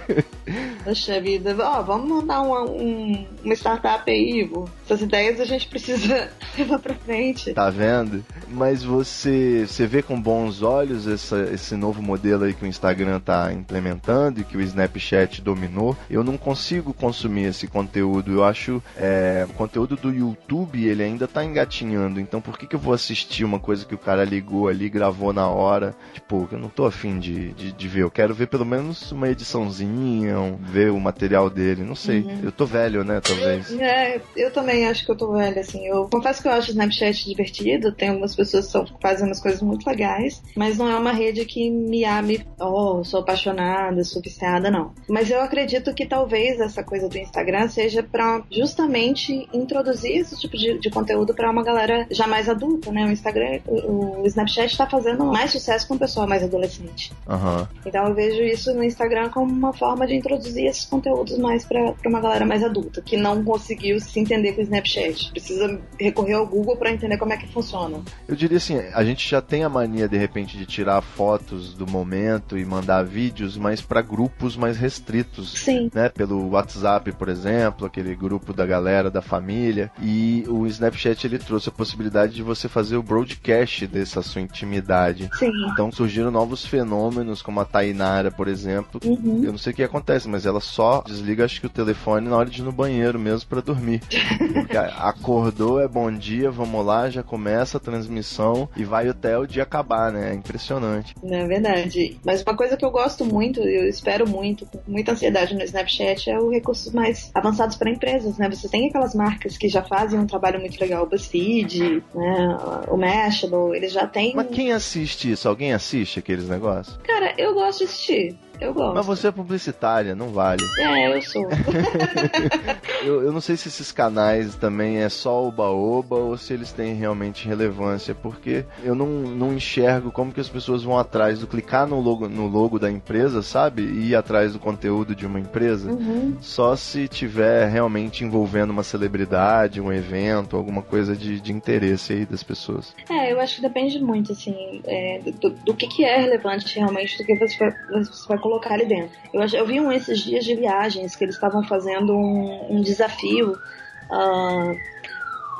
*laughs* Poxa vida, ó, vamos montar uma, um- uma startup aí, Ivo. Essas ideias a gente precisa *laughs* levar pra frente. Tá vendo? Mas você, você vê com bons olhos essa- esse novo modelo aí que o Instagram tá implementando e que o Snapchat dominou. Eu não consigo consumir esse conteúdo. Eu acho é, o conteúdo do YouTube ele ainda tá engatinhando. Então por que, que eu vou assistir uma coisa que o cara ligou ali, gravou na hora? Tipo, eu não tô afim de, de, de ver. Eu quero ver pelo menos uma ediçãozinha, um- ver o material dele. Não sei. Eu tô velho, né? Talvez. É, eu também acho que eu tô velha, assim. Eu confesso que eu acho o Snapchat divertido. Tem algumas pessoas que fazem umas coisas muito legais, mas não é uma rede que me ame. Oh, sou apaixonada, sou viciada, não. Mas eu acredito que talvez essa coisa do Instagram seja pra justamente introduzir esse tipo de, de conteúdo pra uma galera já mais adulta, né? O Instagram, o, o Snapchat tá fazendo mais sucesso com o pessoal mais adolescente. Aham. Então eu vejo isso no Instagram como uma forma de introduzir esses conteúdos mais pra uma galera mais adulta, que não conseguiu se entender com o Snapchat. Precisa recorrer ao Google pra entender como é que funciona. Eu diria assim, a gente já tem a mania de repente de tirar fotos do momento e mandar vídeos, mas para grupos mais restritos. Sim. Né, pelo WhatsApp, por exemplo, aquele grupo da galera, da família. E o Snapchat ele trouxe a possibilidade de você fazer o broadcast dessa sua intimidade. Sim. Então surgiram novos fenômenos, como a Tainara, por exemplo. Uhum. Eu não sei o que acontece, mas ela só desliga, acho que o telefone na hora de ir no banheiro mesmo para dormir. *laughs* Porque acordou, é bom dia, vamos lá, já começa a transmissão e vai até o dia acabar, né? É impressionante. É verdade. Mas uma coisa que eu gosto muito, eu espero muito, com muita ansiedade no Snapchat, é o recursos mais avançados para empresas, né? Você tem aquelas marcas que já fazem um trabalho muito legal, o BuzzFeed, né? o Mashable, eles já têm... Mas quem assiste isso? Alguém assiste aqueles negócios? Cara, eu gosto de assistir. Eu gosto. Mas você é publicitária, não vale. É, eu sou. *laughs* Eu, eu não sei se esses canais também é só oba-oba ou se eles têm realmente relevância, porque eu não, não enxergo como que as pessoas vão atrás do clicar no logo, no logo da empresa, sabe? E ir atrás do conteúdo de uma empresa. Uhum. Só se tiver realmente envolvendo uma celebridade, um evento, alguma coisa de, de interesse aí das pessoas. É, eu acho que depende muito, assim, é, do, do que, que é relevante realmente, do que você vai, você vai colocar ali dentro. Eu, eu vi um esses dias de viagens que eles estavam fazendo um, um desafio. Uh,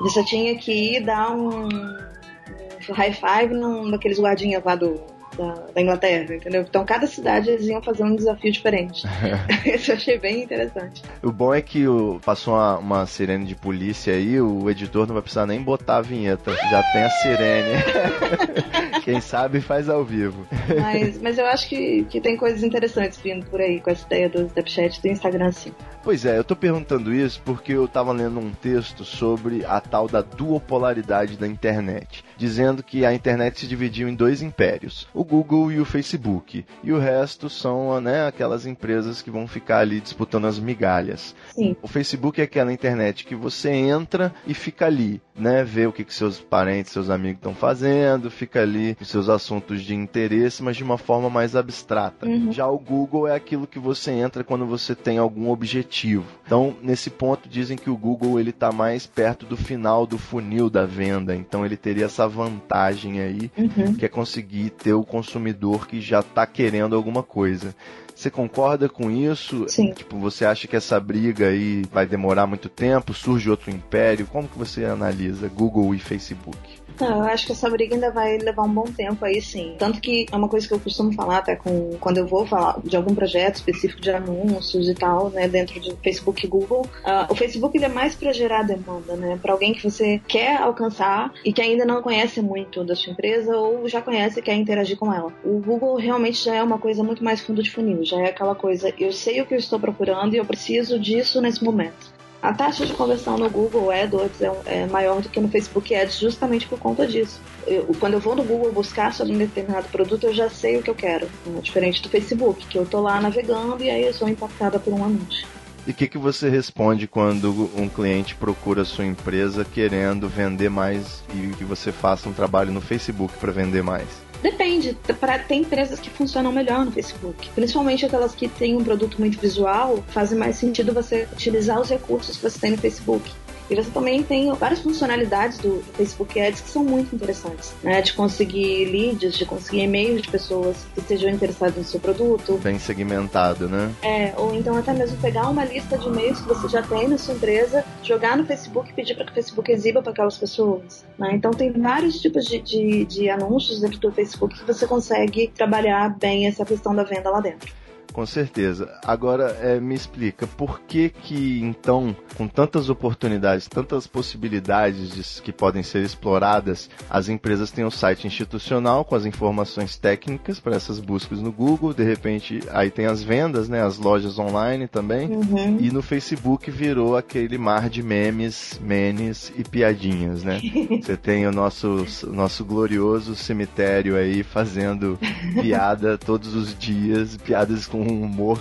você tinha que ir dar um, um high five num daqueles guardinhas lá do, da, da, Inglaterra, entendeu? Então cada cidade eles iam fazer um desafio diferente. *laughs* *laughs* Isso eu achei bem interessante. O bom é que o, passou uma, uma, sirene de polícia aí, o editor não vai precisar nem botar a vinheta, já tem a sirene. *laughs* Quem sabe faz ao vivo. Mas, mas eu acho que, que tem coisas interessantes vindo por aí com essa ideia do Snapchat e do Instagram, sim. Pois é, eu tô perguntando isso porque eu tava lendo um texto sobre a tal da duopolaridade da internet, dizendo que a internet se dividiu em dois impérios, o Google e o Facebook, e o resto são né, aquelas empresas que vão ficar ali disputando as migalhas. Sim. O Facebook é aquela internet que você entra e fica ali, né, vê o que, que seus parentes, seus amigos estão fazendo, fica ali com seus assuntos de interesse, mas de uma forma mais abstrata. Uhum. Já o Google é aquilo que você entra quando você tem algum objetivo então, nesse ponto, dizem que o Google ele está mais perto do final do funil da venda. Então, ele teria essa vantagem aí, uhum. que é conseguir ter o consumidor que já está querendo alguma coisa. Você concorda com isso? Sim. Tipo, você acha que essa briga aí vai demorar muito tempo? Surge outro império? Como que você analisa Google e Facebook? Não, eu acho que essa briga ainda vai levar um bom tempo aí, sim. Tanto que é uma coisa que eu costumo falar até com quando eu vou falar de algum projeto específico de anúncios e tal, né, dentro de Facebook e Google. Uh, o Facebook ele é mais para gerar demanda, né, para alguém que você quer alcançar e que ainda não conhece muito da sua empresa ou já conhece e quer interagir com ela. O Google realmente já é uma coisa muito mais fundo de funil, já é aquela coisa, eu sei o que eu estou procurando e eu preciso disso nesse momento. A taxa de conversão no Google AdWords é, é maior do que no Facebook Ads justamente por conta disso. Eu, quando eu vou no Google buscar sobre um determinado produto, eu já sei o que eu quero. É diferente do Facebook, que eu tô lá navegando e aí eu sou impactada por um anúncio. E o que, que você responde quando um cliente procura a sua empresa querendo vender mais e que você faça um trabalho no Facebook para vender mais? Depende. Pra, tem empresas que funcionam melhor no Facebook. Principalmente aquelas que têm um produto muito visual, fazem mais sentido você utilizar os recursos que você tem no Facebook. E você também tem várias funcionalidades do, Facebook Ads que são muito interessantes, né? De conseguir leads, de conseguir e-mails de pessoas que estejam interessadas no seu produto. Bem segmentado, né? É, ou então até mesmo pegar uma lista de e-mails que você já tem na sua empresa, jogar no Facebook e pedir para que o Facebook exiba para aquelas pessoas. Né? Então tem vários tipos de, de, de anúncios dentro do Facebook que você consegue trabalhar bem essa questão da venda lá dentro. Com certeza. Agora, é, me explica, por que que, então, com tantas oportunidades, tantas possibilidades de, que podem ser exploradas, as empresas têm um site institucional com as informações técnicas para essas buscas no Google, de repente, aí tem as vendas, né, as lojas online também, uhum. e no Facebook virou aquele mar de memes, menes e piadinhas, né? *laughs* Você tem o nosso, nosso glorioso cemitério aí fazendo piada todos os dias, piadas com um humor,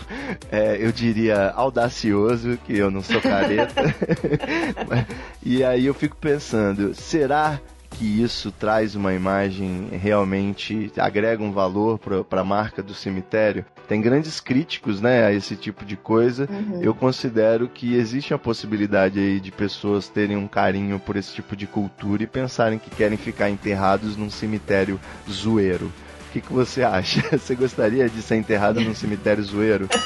é, eu diria, audacioso, que eu não sou careta. *laughs* e aí eu fico pensando, será que isso traz uma imagem realmente agrega um valor para a marca do cemitério. Tem grandes críticos, né, a esse tipo de coisa. Uhum. Eu considero que existe a possibilidade aí de pessoas terem um carinho por esse tipo de cultura e pensarem que querem ficar enterrados num cemitério zoeiro. O que, que você acha? *laughs* Você gostaria de ser enterrado num cemitério zoeiro? *laughs*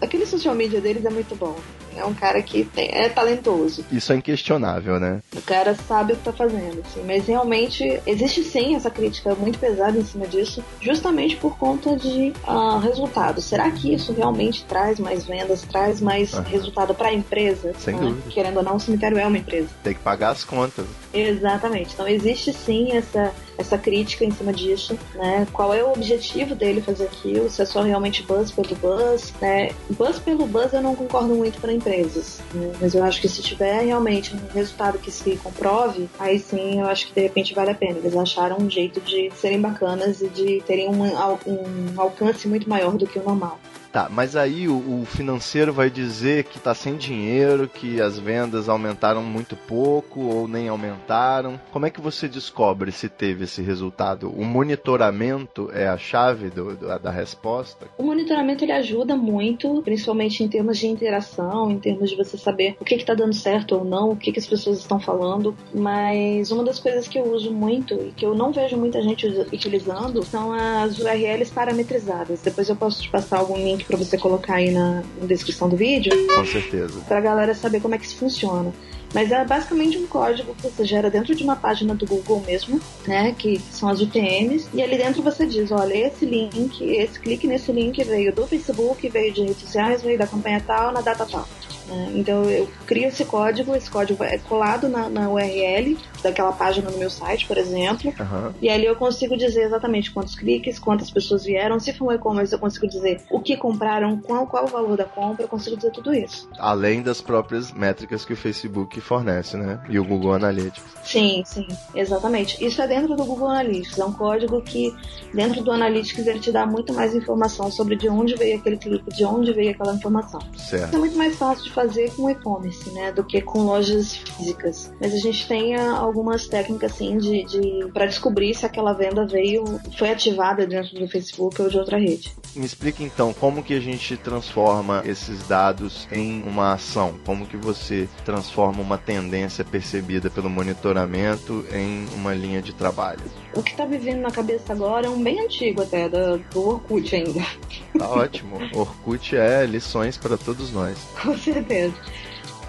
Aquele social media deles é muito bom. É um cara que tem, é talentoso. Isso é inquestionável, né? O cara sabe o que tá fazendo, assim. Mas realmente existe sim essa crítica muito pesada em cima disso, justamente por conta de uh, resultados. Será que isso realmente traz mais vendas, traz mais ah. resultado para a empresa? Sem né? dúvida. Querendo ou não, o cemitério é uma empresa. Tem que pagar as contas. Exatamente. Então existe sim essa, essa crítica em cima disso, né? Qual é o objetivo dele fazer aquilo? Se é só realmente buzz pelo buzz, né? Buzz pelo buzz eu não concordo muito para empresas, né? mas eu acho que se tiver realmente um resultado que se comprove, aí sim eu acho que de repente vale a pena. Eles acharam um jeito de serem bacanas e de terem um, um alcance muito maior do que o normal. Tá, mas aí o, o financeiro vai dizer que tá sem dinheiro, que as vendas aumentaram muito pouco ou nem aumentaram. Como é que você descobre se teve esse resultado? O monitoramento é a chave do, do, da resposta? O monitoramento ele ajuda muito, principalmente em termos de interação, em termos de você saber o que está dando certo ou não, o que, que as pessoas estão falando. Mas uma das coisas que eu uso muito e que eu não vejo muita gente utilizando são as URLs parametrizadas. Depois eu posso te passar algum link para você colocar aí na, na, descrição do vídeo. Com certeza. Para a galera saber como é que isso funciona. Mas é basicamente um código que você gera dentro de uma página do Google mesmo, né? Que são as UTMs. E ali dentro você diz, olha, esse link, esse clique nesse link veio do Facebook, veio de redes sociais, veio da campanha tal, na data tal. Né? Então eu crio esse código, esse código é colado na, na URL daquela página no meu site, por exemplo, uhum. e ali eu consigo dizer exatamente quantos cliques, quantas pessoas vieram. Se for um e-commerce, eu consigo dizer o que compraram, qual, qual o valor da compra, eu consigo dizer tudo isso. Além das próprias métricas que o Facebook fornece, né? E o Google Analytics. Sim, sim, exatamente. Isso é dentro do Google Analytics. É um código que, dentro do Analytics, ele te dá muito mais informação sobre de onde veio aquele clique, de onde veio aquela informação. Certo. É muito mais fácil de fazer com e-commerce, né? Do que com lojas físicas. Mas a gente tem algumas técnicas, assim, de, de para descobrir se aquela venda veio, foi ativada dentro do Facebook ou de outra rede. Me explica então como que a gente transforma esses dados em uma ação? Como que você transforma uma tendência percebida pelo monitor monitoramento em uma linha de trabalho. O que está me vindo na cabeça agora é um bem antigo até, do, do Orkut ainda. Tá ótimo. Orkut é lições para todos nós. Com certeza.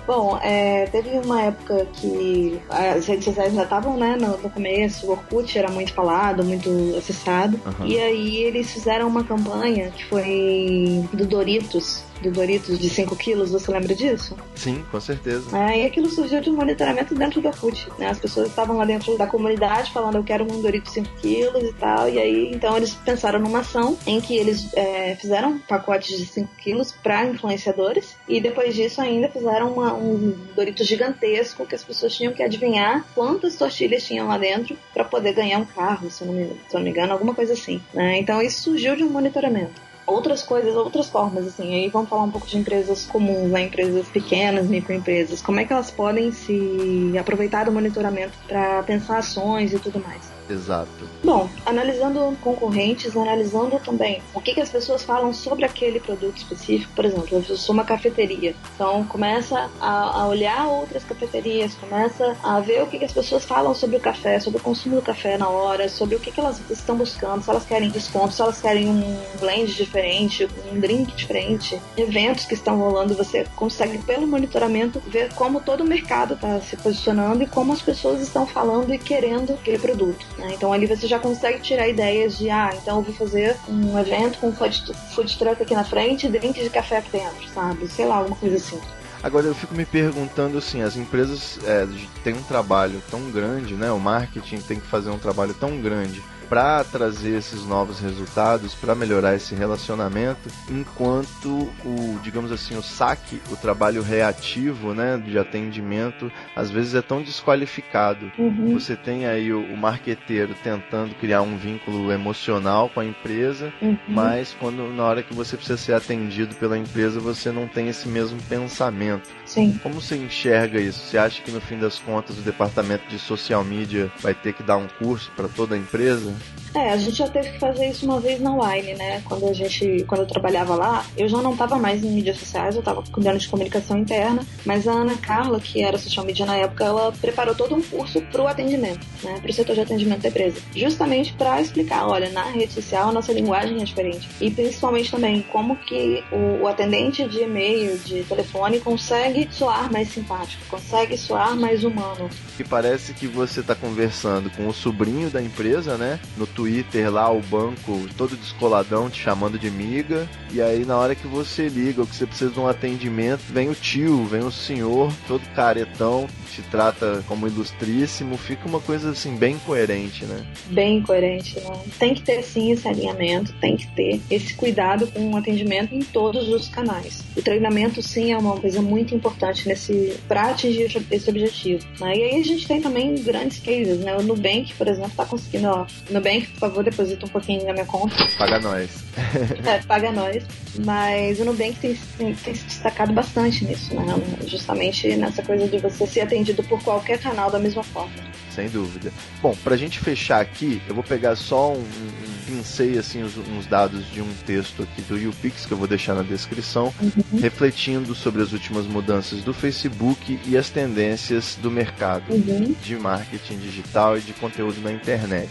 Bom, é, teve uma época que as redes sociais já estavam né, no, no, começo, o Orkut era muito falado, muito acessado. Uhum. E aí eles fizeram uma campanha que foi do Doritos, do Doritos de 5 quilos, você lembra disso? Sim, com certeza. É, e aquilo surgiu de um monitoramento dentro do Orkut, né? As pessoas estavam lá dentro da comunidade falando eu quero um Dorito 5 quilos e tal, e aí então eles pensaram numa ação em que eles é, fizeram pacotes de 5 quilos para influenciadores e depois disso ainda fizeram uma, um Dorito gigantesco que as pessoas tinham que adivinhar quantas tortilhas tinham lá dentro para poder ganhar um carro, se eu não me, se eu não me engano, alguma coisa assim. Né? Então isso surgiu de um monitoramento outras coisas, outras formas, assim. Aí vamos falar um pouco de empresas comuns, né? Empresas pequenas, microempresas. Como é que elas podem se aproveitar do monitoramento para pensar ações e tudo mais. Exato. Bom, analisando concorrentes, analisando também o que, que as pessoas falam sobre aquele produto específico. Por exemplo, eu sou uma cafeteria, então começa a, a olhar outras cafeterias, começa a ver o que, que as pessoas falam sobre o café, sobre o consumo do café na hora, sobre o que, que elas estão buscando, se elas querem desconto, se elas querem um blend diferente, um drink diferente, eventos que estão rolando. Você consegue, pelo monitoramento, ver como todo o mercado está se posicionando e como as pessoas estão falando e querendo aquele produto. Né? Então ali você já consegue tirar ideias de, ah, então eu vou fazer um evento com food, food truck aqui na frente e drinks de café aqui dentro, sabe? Sei lá, alguma coisa assim. Agora eu fico me perguntando assim, as empresas é, têm um trabalho tão grande, né? O marketing tem que fazer um trabalho tão grande para trazer esses novos resultados, para melhorar esse relacionamento, enquanto o, digamos assim, o saque, o trabalho reativo, né, de atendimento, às vezes é tão desqualificado. Uhum. Você tem aí o, o marqueteiro tentando criar um vínculo emocional com a empresa, uhum. mas quando na hora que você precisa ser atendido pela empresa, você não tem esse mesmo pensamento. Sim. Como você enxerga isso? Você acha que no fim das contas o departamento de social media vai ter que dar um curso para toda a empresa? É, a gente já teve que fazer isso uma vez na Line, né? Quando a gente, quando eu trabalhava lá, eu já não estava mais em mídias sociais, eu estava cuidando de comunicação interna, mas a Ana Carla, que era social media na época, ela preparou todo um curso para o atendimento, né? Para o setor de atendimento da empresa, justamente para explicar, olha, na rede social a nossa linguagem é diferente e principalmente também como que o, o atendente de e-mail, de telefone consegue soar mais simpático, consegue soar mais humano. E parece que você está conversando com o sobrinho da empresa, né? No Twitter lá, o banco todo descoladão te chamando de miga. E aí na hora que você liga ou que você precisa de um atendimento, vem o tio, vem o senhor, todo caretão, te trata como ilustríssimo. Fica uma coisa assim bem coerente, né? Bem coerente, né? Tem que ter sim esse alinhamento, tem que ter esse cuidado com o atendimento em todos os canais. O treinamento sim é uma coisa muito importante nesse para atingir esse objetivo. Né? E aí a gente tem também grandes cases, né? O Nubank, por exemplo, está conseguindo, ó, Nubank Por favor, deposita um pouquinho na minha conta. Paga nós. *laughs* É, paga nós. Mas o Nubank tem, tem, tem se destacado bastante nisso, né? Justamente nessa coisa de você ser atendido por qualquer canal da mesma forma. Sem dúvida. Bom, pra gente fechar aqui, eu vou pegar só um, um pincei assim uns, uns, dados de um texto aqui do YouPix que eu vou deixar na descrição, uhum. refletindo sobre as últimas mudanças do Facebook e as tendências do mercado uhum. de marketing digital e de conteúdo na internet.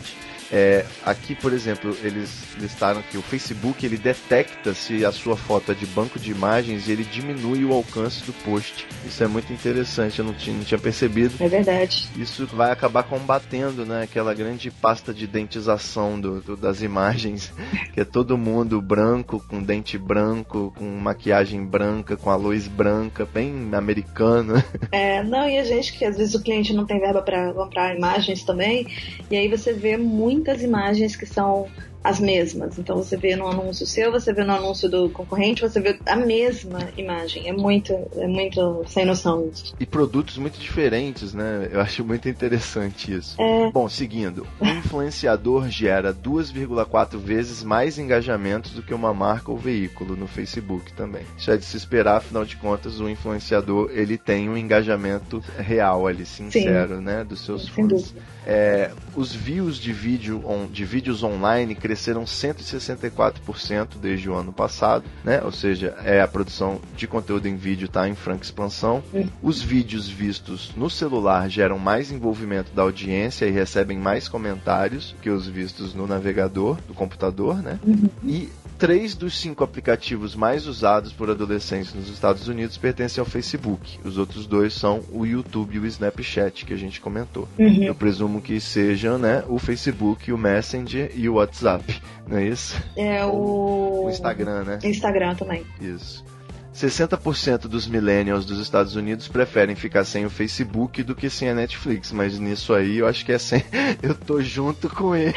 É, aqui, por exemplo, eles listaram que o Facebook ele detecta se a sua foto é de banco de imagens e ele diminui o alcance do post. Isso é muito interessante, eu não tinha, não tinha percebido. É verdade. Isso vai acabar combatendo né, aquela grande pasta de dentização do, do, das imagens, *laughs* que é todo mundo branco, com dente branco, com maquiagem branca, com a luz branca, bem americano. *laughs* É, não, e a gente que às vezes o cliente não tem verba para comprar imagens também, e aí você vê muito muitas imagens que são as mesmas. Então você vê no anúncio seu, você vê no anúncio do concorrente, você vê a mesma imagem. É muito, é muito sem noção isso. E produtos muito diferentes, né? Eu acho muito interessante isso. É... Bom, seguindo, um influenciador gera 2,4 vezes mais engajamentos do que uma marca ou veículo no Facebook também. Isso é de se esperar, afinal de contas, o influenciador ele tem um engajamento real ali, sincero, Sim. né, dos seus fãs. É, os views de, vídeo on, de vídeos online cresceram 164% desde o ano passado, né? Ou seja, é a produção de conteúdo em vídeo está em franca expansão. Os vídeos vistos no celular geram mais envolvimento da audiência e recebem mais comentários que os vistos no navegador do computador, né? Uhum. E três dos cinco aplicativos mais usados por adolescentes nos Estados Unidos pertencem ao Facebook. Os outros dois são o YouTube e o Snapchat, que a gente comentou. Uhum. Eu presumo que sejam né, o Facebook, o Messenger e o WhatsApp, não é isso? É o... o Instagram, né? Instagram também. Isso. 60% dos millennials dos Estados Unidos preferem ficar sem o Facebook do que sem a Netflix, mas nisso aí eu acho que é sem. *laughs* Eu tô junto com ele.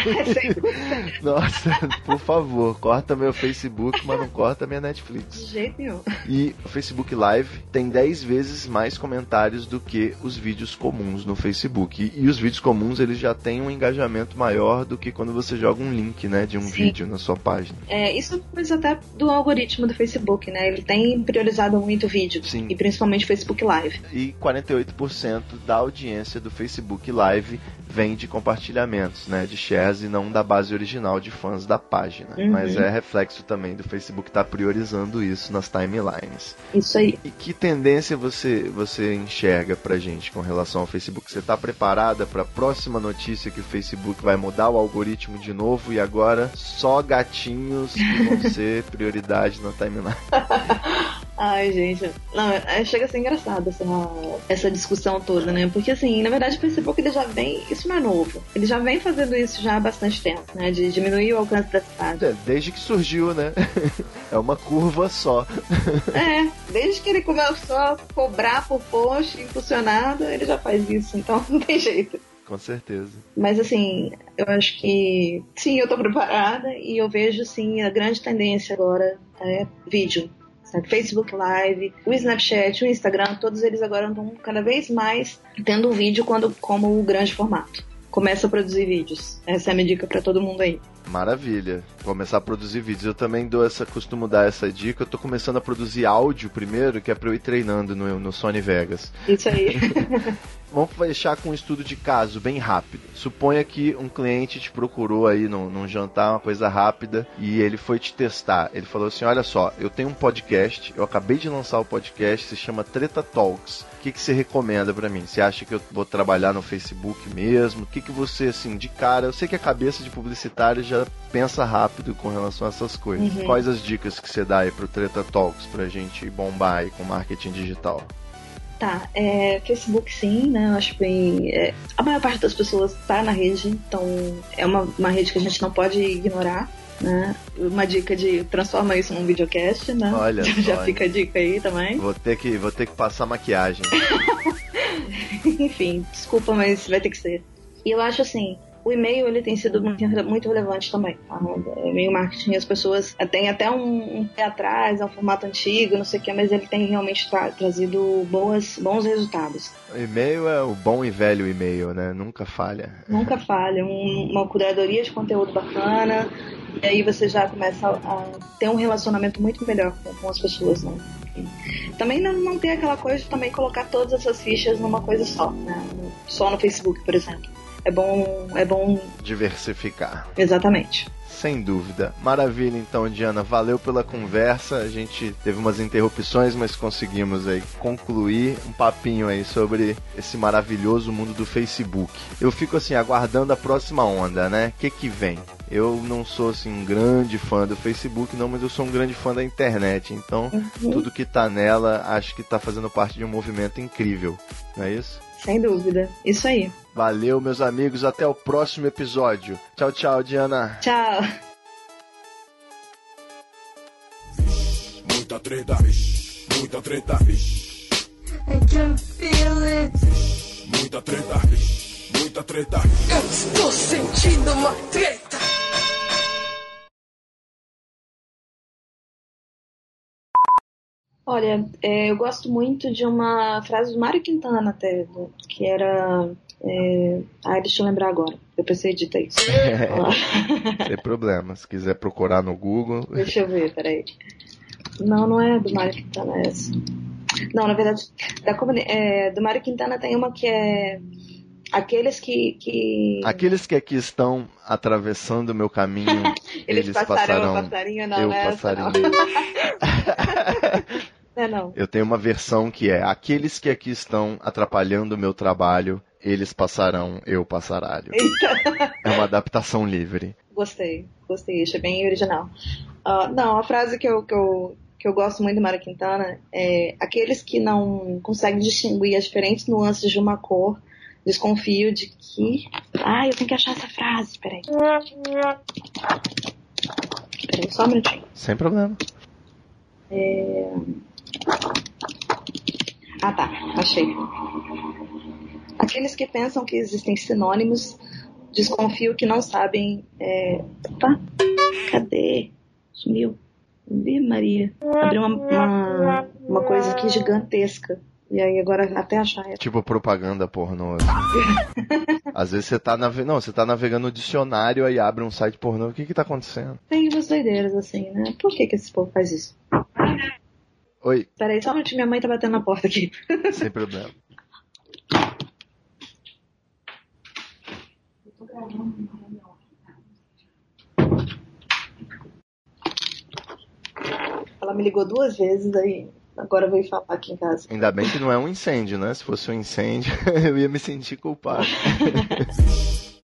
Nossa, por favor, corta meu Facebook, mas não corta minha Netflix. De jeito nenhum. E o Facebook Live tem 10 vezes mais comentários do que os vídeos comuns no Facebook. E, e, os vídeos comuns eles já têm um engajamento maior do que quando você joga um link, né, de um Sim. vídeo na sua página. É, isso é coisa até do algoritmo do Facebook, né? Ele tem priorizado muito vídeo. Sim. E principalmente Facebook Live. E 48% da audiência do Facebook Live vem de compartilhamentos, né? De shares e não da base original de fãs da página. Uhum. Mas é reflexo também do Facebook estar tá priorizando isso nas timelines. Isso aí. E que tendência você, você enxerga pra gente com relação ao Facebook? Você está preparada para a próxima notícia que o Facebook vai mudar o algoritmo de novo e agora só gatinhos que vão *laughs* ser prioridade na timeline? *laughs* Ai, gente. Não, é, chega a ser engraçado essa, essa discussão toda, né? Porque, assim, na verdade, o Facebook ele já vem. Isso não é novo. Ele já vem fazendo isso já há bastante tempo, né? De diminuir o alcance da cidade. É, desde que surgiu, né? *laughs* é uma curva só. *laughs* é, desde que ele começou a cobrar por post impulsionado, ele já faz isso. Então *laughs* não tem jeito. Com certeza. Mas assim, eu acho que sim, eu tô preparada e eu vejo sim a grande tendência agora é vídeo. Facebook Live, o Snapchat, o Instagram, todos eles agora estão cada vez mais tendo o vídeo quando, como o grande formato. Começa a produzir vídeos. Essa é a minha dica para todo mundo aí. Maravilha. Começar a produzir vídeos. Eu também dou essa, costumo dar essa dica. Eu tô começando a produzir áudio primeiro, que é para eu ir treinando no, no Sony Vegas. Isso aí. *laughs* Vamos fechar com um estudo de caso bem rápido. Suponha que um cliente te procurou aí num, num, jantar, uma coisa rápida, e ele foi te testar. Ele falou assim: Olha só, eu tenho um podcast, eu acabei de lançar o podcast, se chama Treta Talks. O que, que você recomenda para mim? Você acha que eu vou trabalhar no Facebook mesmo? O que, que você, assim, de cara? Eu sei que a cabeça de publicitário já pensa rápido com relação a essas coisas. Uhum. Quais as dicas que você dá aí pro Treta Talks pra gente bombar aí com marketing digital? Tá, é, Facebook sim, né? Eu acho bem. É, a maior parte das pessoas está na rede, então é uma, uma rede que a gente não pode ignorar. Né? Uma dica de transforma isso num videocast, né? Olha, *laughs* já olha. fica a dica aí também. Vou ter que, vou ter que passar maquiagem. *laughs* Enfim, desculpa, mas vai ter que ser. E eu acho assim, o e-mail ele tem sido muito, muito relevante também. Tá? O e-mail marketing, as pessoas têm até um, um pé atrás, é um formato antigo, não sei o que, mas ele tem realmente tra trazido boas, bons resultados. O e-mail é o bom e velho e-mail, né? Nunca falha. Nunca falha. Um, uma curadoria de conteúdo bacana, e aí você já começa a, a ter um relacionamento muito melhor com, com as pessoas, né? Também não, não tem aquela coisa de também colocar todas essas fichas numa coisa só, né? Só no Facebook, por exemplo. É bom, é bom diversificar. Exatamente. Sem dúvida. Maravilha, então, Diana. Valeu pela conversa. A gente teve umas interrupções, mas conseguimos aí concluir um papinho aí sobre esse maravilhoso mundo do Facebook. Eu fico assim aguardando a próxima onda, né? O que que vem? Eu não sou assim um grande fã do Facebook, não, mas eu sou um grande fã da internet. Então, uhum. tudo que tá nela, acho que tá fazendo parte de um movimento incrível. Não é isso? Sem dúvida. Isso aí. Valeu, meus amigos. Até o próximo episódio. Tchau, tchau, Diana. Tchau. Muita treta, muita treta, I can feel it. Muita treta, muita treta. Eu estou sentindo uma treta. Olha, é, eu gosto muito de uma frase do Mário Quintana até, que era. É... Ah, deixa eu lembrar agora. Eu pensei de ter isso. É, *laughs* sem problema. Se quiser procurar no Google. Deixa eu ver, peraí. Não, não é do Mário Quintana, é essa. Não, na verdade, da, é, do Mário Quintana tem uma que é. Aqueles que, que. Aqueles que aqui estão atravessando o meu caminho. *laughs* eles, eles passarão. passarão passarinho, não, eu é passarinho. *laughs* É, não. Eu tenho uma versão que é: aqueles que aqui estão atrapalhando o meu trabalho, eles passarão, eu passaralho. Eita. É uma adaptação livre. Gostei, gostei, achei bem original. Uh, não, a frase que eu, que eu, que eu gosto muito do Mara Quintana é: aqueles que não conseguem distinguir as diferentes nuances de uma cor, desconfio de que. Ah, eu tenho que achar essa frase, peraí. Peraí, só um minutinho. Sem problema. É... Ah tá, achei. Aqueles que pensam que existem sinônimos, desconfio que não sabem. É... Opa, cadê? Sumiu. Vi, Maria. Abriu uma, uma, uma coisa aqui gigantesca. E aí agora até achar. É... Tipo propaganda pornô. *laughs* Às vezes você tá navegando. Não, você tá navegando no dicionário aí abre um site pornô. O que que tá acontecendo? Tem umas doideiras assim, né? Por que que esse povo faz isso? Oi. Peraí, só um minutinho, minha mãe tá batendo na porta aqui. *laughs* Sem problema. Ela me ligou duas vezes, aí agora veio falar aqui em casa. Ainda bem que não é um incêndio, né? Se fosse um incêndio, *laughs* eu ia me sentir culpado. *laughs*